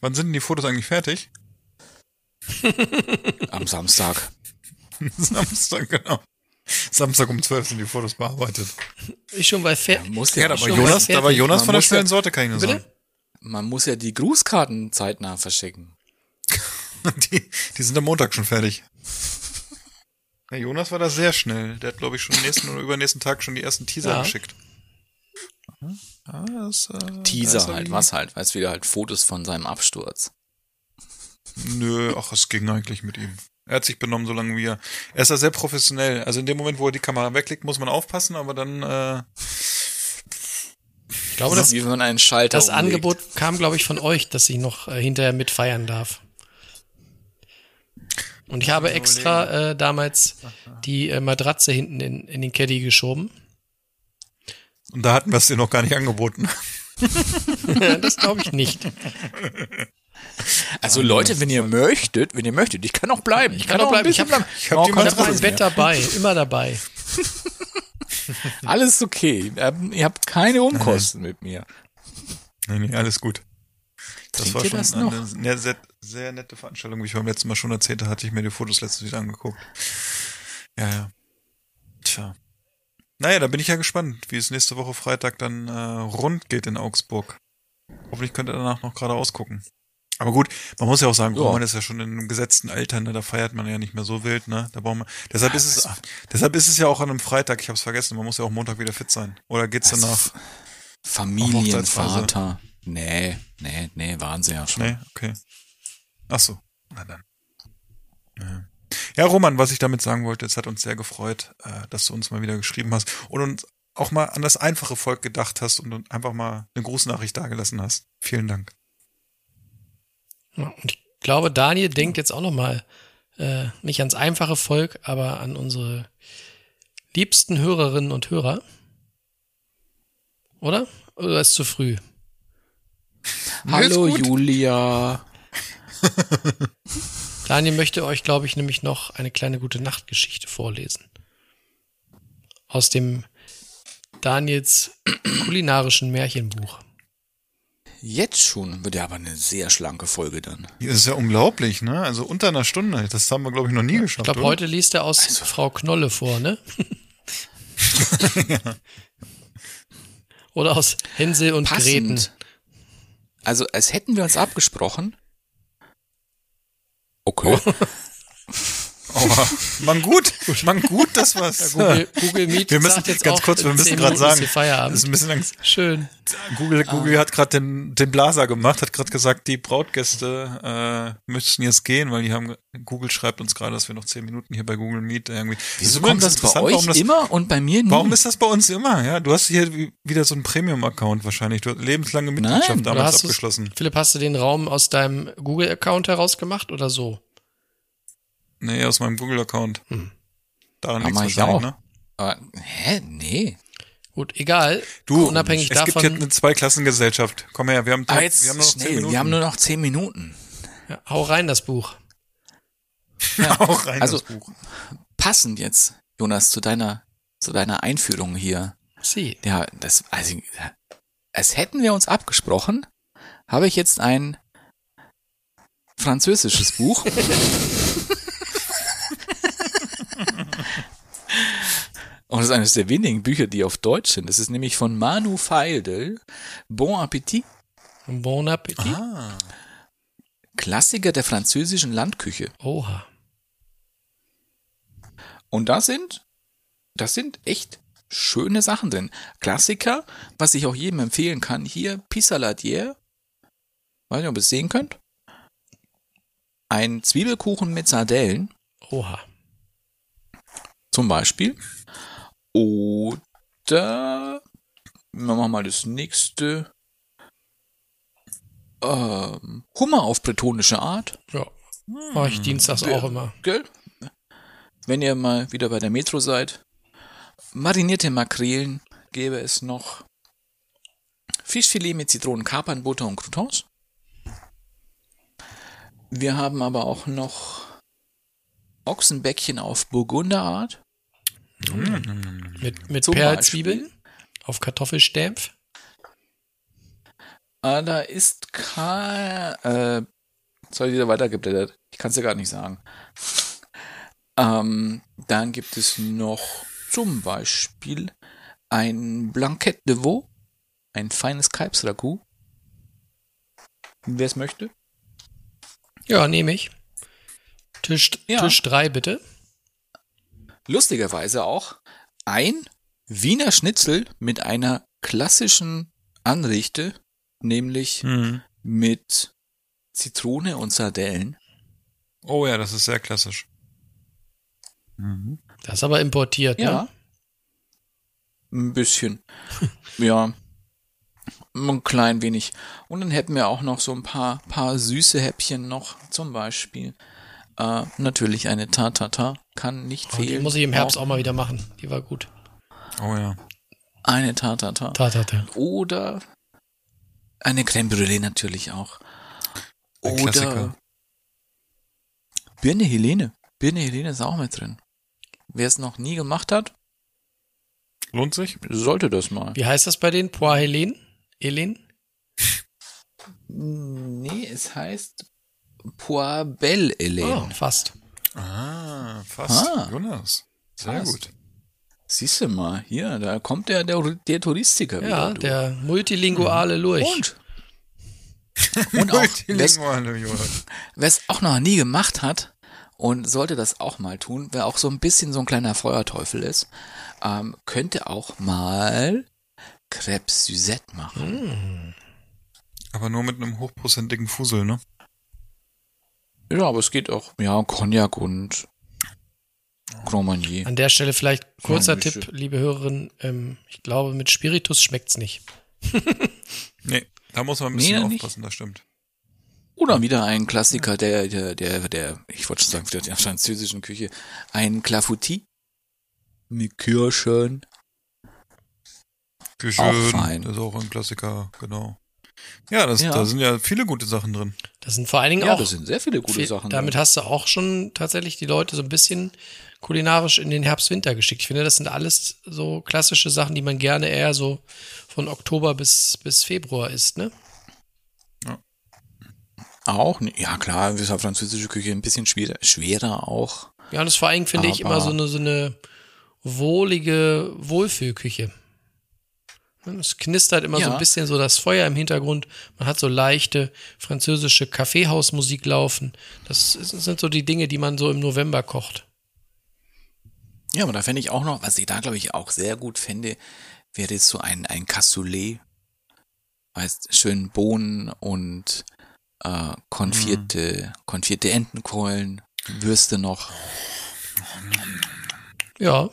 Wann sind denn die Fotos eigentlich fertig? Am Samstag. Samstag, genau. Samstag um 12 sind die Fotos bearbeitet. Ich schon bei Fer Muss Ja, ja, da war schon Jonas, da war. Jonas Man von der muss ja- schnellen Sorte, kann ich nur Bitte? sagen. man muss ja die Grußkarten zeitnah verschicken. Die, die sind am Montag schon fertig. Der Jonas war da sehr schnell. Der hat, glaube ich, schon nächsten oder übernächsten Tag schon die ersten Teaser Ja. geschickt. Ah, das, äh, Teaser er halt, wie- was halt, weißt wieder halt Fotos von seinem Absturz. Nö, ach, es ging eigentlich mit ihm. Er hat sich benommen, solange wir. Er ist da sehr professionell. Also in dem Moment, wo er die Kamera weglegt, muss man aufpassen, aber dann, äh, Ich glaube, das, wie wenn man einen Schalter das umlegt. Angebot kam, glaube ich, von euch, dass ich noch äh, hinterher mitfeiern darf. Und ich habe extra äh, damals die äh, Matratze hinten in, in den Caddy geschoben. und da hatten wir es dir noch gar nicht angeboten. das glaube ich nicht. Also Leute, wenn ihr möchtet, wenn ihr möchtet, ich kann auch bleiben. Ich kann auch bleiben. Ich ein hab- ich hab Oh, habe mein. Bett dabei, immer dabei. Alles okay. Ähm, Ihr habt keine Umkosten mit mir. Nee, nee, alles gut. Das Trinkt war schon das eine sehr, sehr, sehr nette Veranstaltung, wie ich beim letzten Mal schon erzählte, hatte ich mir die Fotos letztes wieder angeguckt. Ja, ja. Tja. Naja, da bin ich ja gespannt, wie es nächste Woche Freitag dann äh, rund geht in Augsburg. Hoffentlich könnt ihr danach noch gerade ausgucken. Aber gut, man muss ja auch sagen, Ja. Roman ist ja schon in einem gesetzten Alter, ne? da feiert man ja nicht mehr so wild, ne? Da braucht man. Deshalb ist es, deshalb ist es ja auch an einem Freitag, ich hab's vergessen, man muss ja auch Montag wieder fit sein. Oder geht's danach? Familienvater. Nee, nee, nee, waren sie ja schon. Nee, okay. Ach so, na dann. Ja. ja, Roman, was ich damit sagen wollte, es hat uns sehr gefreut, äh, dass du uns mal wieder geschrieben hast und uns auch mal an das einfache Volk gedacht hast und einfach mal eine Grußnachricht dagelassen hast. Vielen Dank. Ja, Und ich glaube, Daniel denkt jetzt auch noch mal äh, nicht ans einfache Volk, aber an unsere liebsten Hörerinnen und Hörer. Oder? Oder ist zu früh? Hallo. Julia. Daniel möchte euch, glaube ich, nämlich noch eine kleine gute Nachtgeschichte vorlesen. Aus dem Daniels kulinarischen Märchenbuch. Jetzt schon wird ja aber eine sehr schlanke Folge dann. Das ist ja unglaublich, ne? Also unter einer Stunde, das haben wir, glaube ich, noch nie Ich geschafft. glaube, oder? heute liest er aus Frau Knolle vor, ne? Oder aus Hänsel und Greten. Also, als hätten wir uns abgesprochen. Okay. Aua. Man gut, man gut, das was. Google, Google Meet wir müssen sagt jetzt ganz auch, kurz, wir müssen 10 gerade sagen, Feierabend. das ist ein bisschen Angst. Schön. Google, Google hat gerade den, den Blaser gemacht, hat gerade gesagt, die Brautgäste äh, müssten jetzt gehen, weil die haben Google schreibt uns gerade, dass wir noch zehn Minuten hier bei Google Meet irgendwie. Wieso ist kommt das bei euch das, immer und bei mir nie? Warum ist das bei uns immer? Ja, du hast hier wie- wieder so einen Premium-Account wahrscheinlich. Du hast lebenslange Mitgliedschaft Nein, damals abgeschlossen. Philipp, hast du den Raum aus deinem Google-Account herausgemacht oder so? Nee, aus meinem Google-Account. Hm. Daran Aber liegt's ich auch. ne? Aber, hä? Nee. Gut, egal. Du, unabhängig es gibt davon. hier eine Zweiklassengesellschaft. Komm her, wir haben, Aber jetzt wir haben nur noch zehn schnell, Minuten. wir haben nur noch zehn Minuten. ja, hau rein das Buch. auch rein Also- das Buch. Passend jetzt, Jonas, zu deiner, zu deiner Einführung hier. Sie. Ja, das, also, als hätten wir uns abgesprochen, habe ich jetzt ein französisches Buch. Und das ist eines der wenigen Bücher, die auf Deutsch sind. Das ist nämlich von Manu Feildel, Bon Appetit. Bon Appetit. Ah. Klassiker der französischen Landküche. Oha. Und da sind, das sind echt schöne Sachen drin. Klassiker, was ich auch jedem empfehlen kann, hier Pissaladier. Weiß nicht, ob ihr es sehen könnt. Ein Zwiebelkuchen mit Sardellen Oha. Zum Beispiel. Oder wir machen mal das nächste. Ähm, Hummer auf bretonische Art. Ja. Mache ich dienstags Der- auch immer. Gell? Wenn ihr mal wieder bei der Metro seid. Marinierte Makrelen gäbe es noch. Fischfilet mit Zitronen, Kapern, Butter und Croutons. Wir haben aber auch noch Ochsenbäckchen auf Burgunderart. Mit, mit Zum Perlzwiebeln auf Kartoffelstämpf. Ah, da ist kein. Äh, soll ich wieder weitergeblättert? Ich kann es dir gar nicht sagen. ähm, dann gibt es noch zum Beispiel ein Blanquette de Veau, ein feines Kalbsragout. Wer es möchte? Ja, nehme ich. Tisch, Ja. Tisch 3 bitte. Lustigerweise auch ein Wiener Schnitzel mit einer klassischen Anrichte, nämlich Mhm. mit Zitrone und Sardellen. Oh ja, das ist sehr klassisch. Mhm. Das ist aber importiert, Ja. ne? Ein bisschen. ja. Ein klein wenig. Und dann hätten wir auch noch so ein paar, paar süße Häppchen noch. Zum Beispiel. Äh, natürlich eine Tatata. Kann nicht Oh, die fehlen. muss ich im Herbst auch mal wieder machen. Die war gut. Oh ja. Eine Tatata. Tatata. Oder eine Creme Brûlée natürlich auch. Ein Oder Klassiker. Birne Helene. Birne Helene ist auch mit drin. Wer es noch nie gemacht hat, Lohnt sich? sollte das mal. Wie heißt das bei denen? Pois Helene? Helene? Nee, es heißt Pois Belle Helene. Oh, fast. Ah, fast. Ah. Jonas. Sehr Fast. gut. Siehst du mal, hier, da kommt der, der, der Touristiker Ja, wieder. du. der multilinguale Lurch. Und? Und auch, wer's- Multilinguale Jonas. wer es auch noch nie gemacht hat und sollte das auch mal tun, wer auch so ein bisschen so ein kleiner Feuerteufel ist, ähm, könnte auch mal Crêpes Suzette machen. Aber nur mit einem hochprozentigen Fusel, ne? Ja, aber es geht auch, ja, Cognac und Grand Marnier. An der Stelle vielleicht kurzer. Tipp, liebe Hörerin. Ähm, ich glaube, mit Spiritus schmeckt's nicht. Nee, da muss man ein bisschen Nee, nicht. aufpassen, das stimmt. Oder wieder ein Klassiker der, der, der, der, ich wollte schon sagen, der französischen Küche. Ein Clafoutis mit Kirschen. Küche, Auch fein. das ist auch ein Klassiker, genau. Ja, das, Ja. da sind ja viele gute Sachen drin. Das sind vor allen Dingen Ja, auch. das sind sehr viele gute viel- Sachen. damit drin. hast du auch schon tatsächlich die Leute so ein bisschen kulinarisch in den Herbst-Winter geschickt. Ich finde, das sind alles so klassische Sachen, die man gerne eher so von Oktober bis, bis Februar isst, ne? Auch, ne- ja klar, ist ja französische Küche ein bisschen schwerer, schwerer auch. Ja, und das vor allem finde ich immer so eine, so eine wohlige Wohlfühlküche. Es knistert immer so Ja. ein bisschen so das Feuer im Hintergrund. Man hat so leichte französische Kaffeehausmusik laufen. Das sind so die Dinge, die man so im November kocht. Ja, aber da fände ich auch noch, was ich da glaube ich auch sehr gut fände, wäre so ein, ein Cassoulet. Weißt, schön Bohnen und äh, konfierte, konfierte Entenkeulen, Würste noch. Ja,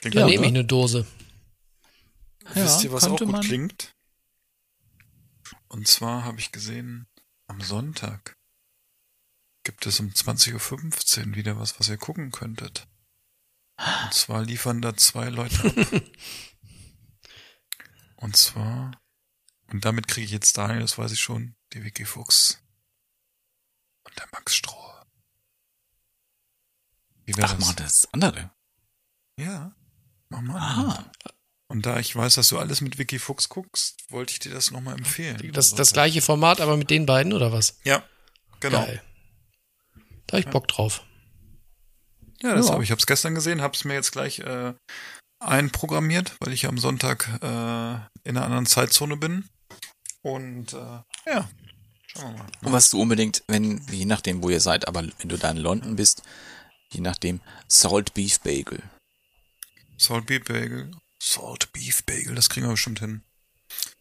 Klingt dann gut, nehme ich ne? eine Dose. Wisst Ja, ihr, was auch gut man. klingt? Und zwar habe ich gesehen, am Sonntag gibt es um 20.15 Uhr wieder was, was ihr gucken könntet. Und zwar liefern da zwei Leute ab. Und zwar, und damit kriege ich jetzt Daniel, das weiß ich schon, die Vicky Fuchs und der Max Stroh. Wie wäre Ach, das? mal das andere. Ja, mach mal. Ah, Und da ich weiß, dass du alles mit Vicky Fuchs guckst, wollte ich dir das nochmal empfehlen. Das, am das Sonntag. gleiche Format, aber mit den beiden, oder was? Ja, genau. Geil. Da hab ich Bock drauf. Ja, das Ja. habe ich. hab's gestern gesehen, hab's mir jetzt gleich äh, einprogrammiert, weil ich am Sonntag äh, in einer anderen Zeitzone bin. Und äh, ja, Schauen wir mal. Und was du unbedingt, wenn, je nachdem, wo ihr seid, aber wenn du da in London bist, je nachdem, Salt Beef Bagel. Salt Beef Bagel. Salt Beef Bagel, das kriegen wir bestimmt hin.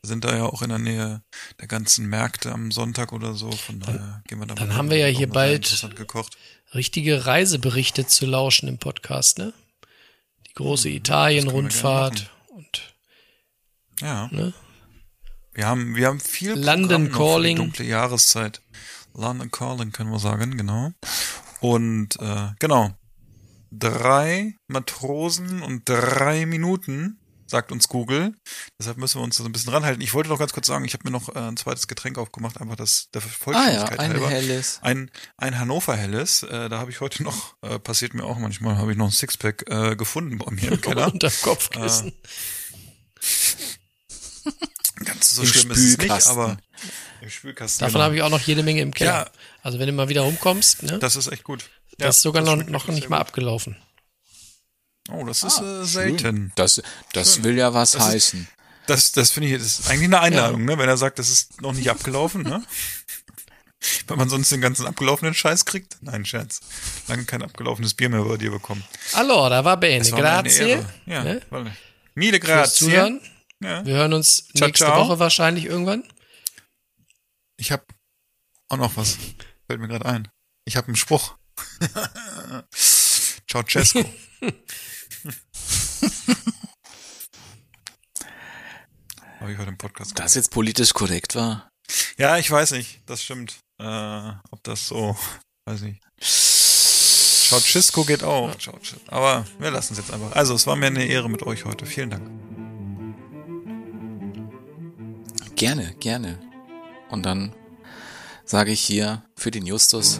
Wir sind da ja auch in der Nähe der ganzen Märkte am Sonntag oder so, von daher gehen wir da dann haben wir ja hier bald-. Richtige Reiseberichte zu lauschen im Podcast, ne? Die große Italien-Rundfahrt und Ja. ne? Wir haben, wir haben viel London noch für Calling. Die dunkle Jahreszeit. London Calling können wir sagen, genau. Und äh, genau. Drei Matrosen und drei Minuten, sagt uns Google. Deshalb müssen wir uns so ein bisschen ranhalten. Ich wollte noch ganz kurz sagen, ich habe mir noch äh, ein zweites Getränk aufgemacht, einfach das der Ah ja, Vollständigkeit ein halber. helles. Ein, ein Hannover Helles, äh, da habe ich heute noch, äh, passiert mir auch manchmal, habe ich noch ein Sixpack äh, gefunden bei mir im Keller. unter Kopfkissen. Ganz so Im schlimm ist es nicht, aber im Spülkasten. Davon genau. habe ich auch noch jede Menge im Keller. Ja. Also wenn du mal wieder rumkommst, ne? Das ist echt gut. Das ist sogar das noch, noch nicht mal gut. abgelaufen. Oh, das ist Ah, äh, selten. Das, das will ja was Das ist- heißen. Das, das finde ich, das ist eigentlich eine Einladung, ne? Wenn er sagt, das ist noch nicht abgelaufen, ne? Wenn man sonst den ganzen abgelaufenen Scheiß kriegt. Nein, Scherz. Lange kein abgelaufenes Bier mehr bei dir bekommen. Allora, va bene, war grazie. Ja, Ne? weil- Mille Fürs grazie. Zuhören. Ja. Wir hören uns Ciao, nächste ciao. Woche wahrscheinlich irgendwann. Ich habe auch noch was. Fällt mir gerade ein. Ich habe einen Spruch. Ciao, Cesco. habe ich heute im Podcast Das jetzt politisch korrekt war. Ja, ich weiß nicht. Das stimmt. Äh, ob das so, weiß nicht. Ceausescu geht auch. Aber wir lassen es jetzt einfach. Also, es war mir eine Ehre mit euch heute. Vielen Dank. Gerne, gerne. Und dann sage ich hier für den Justus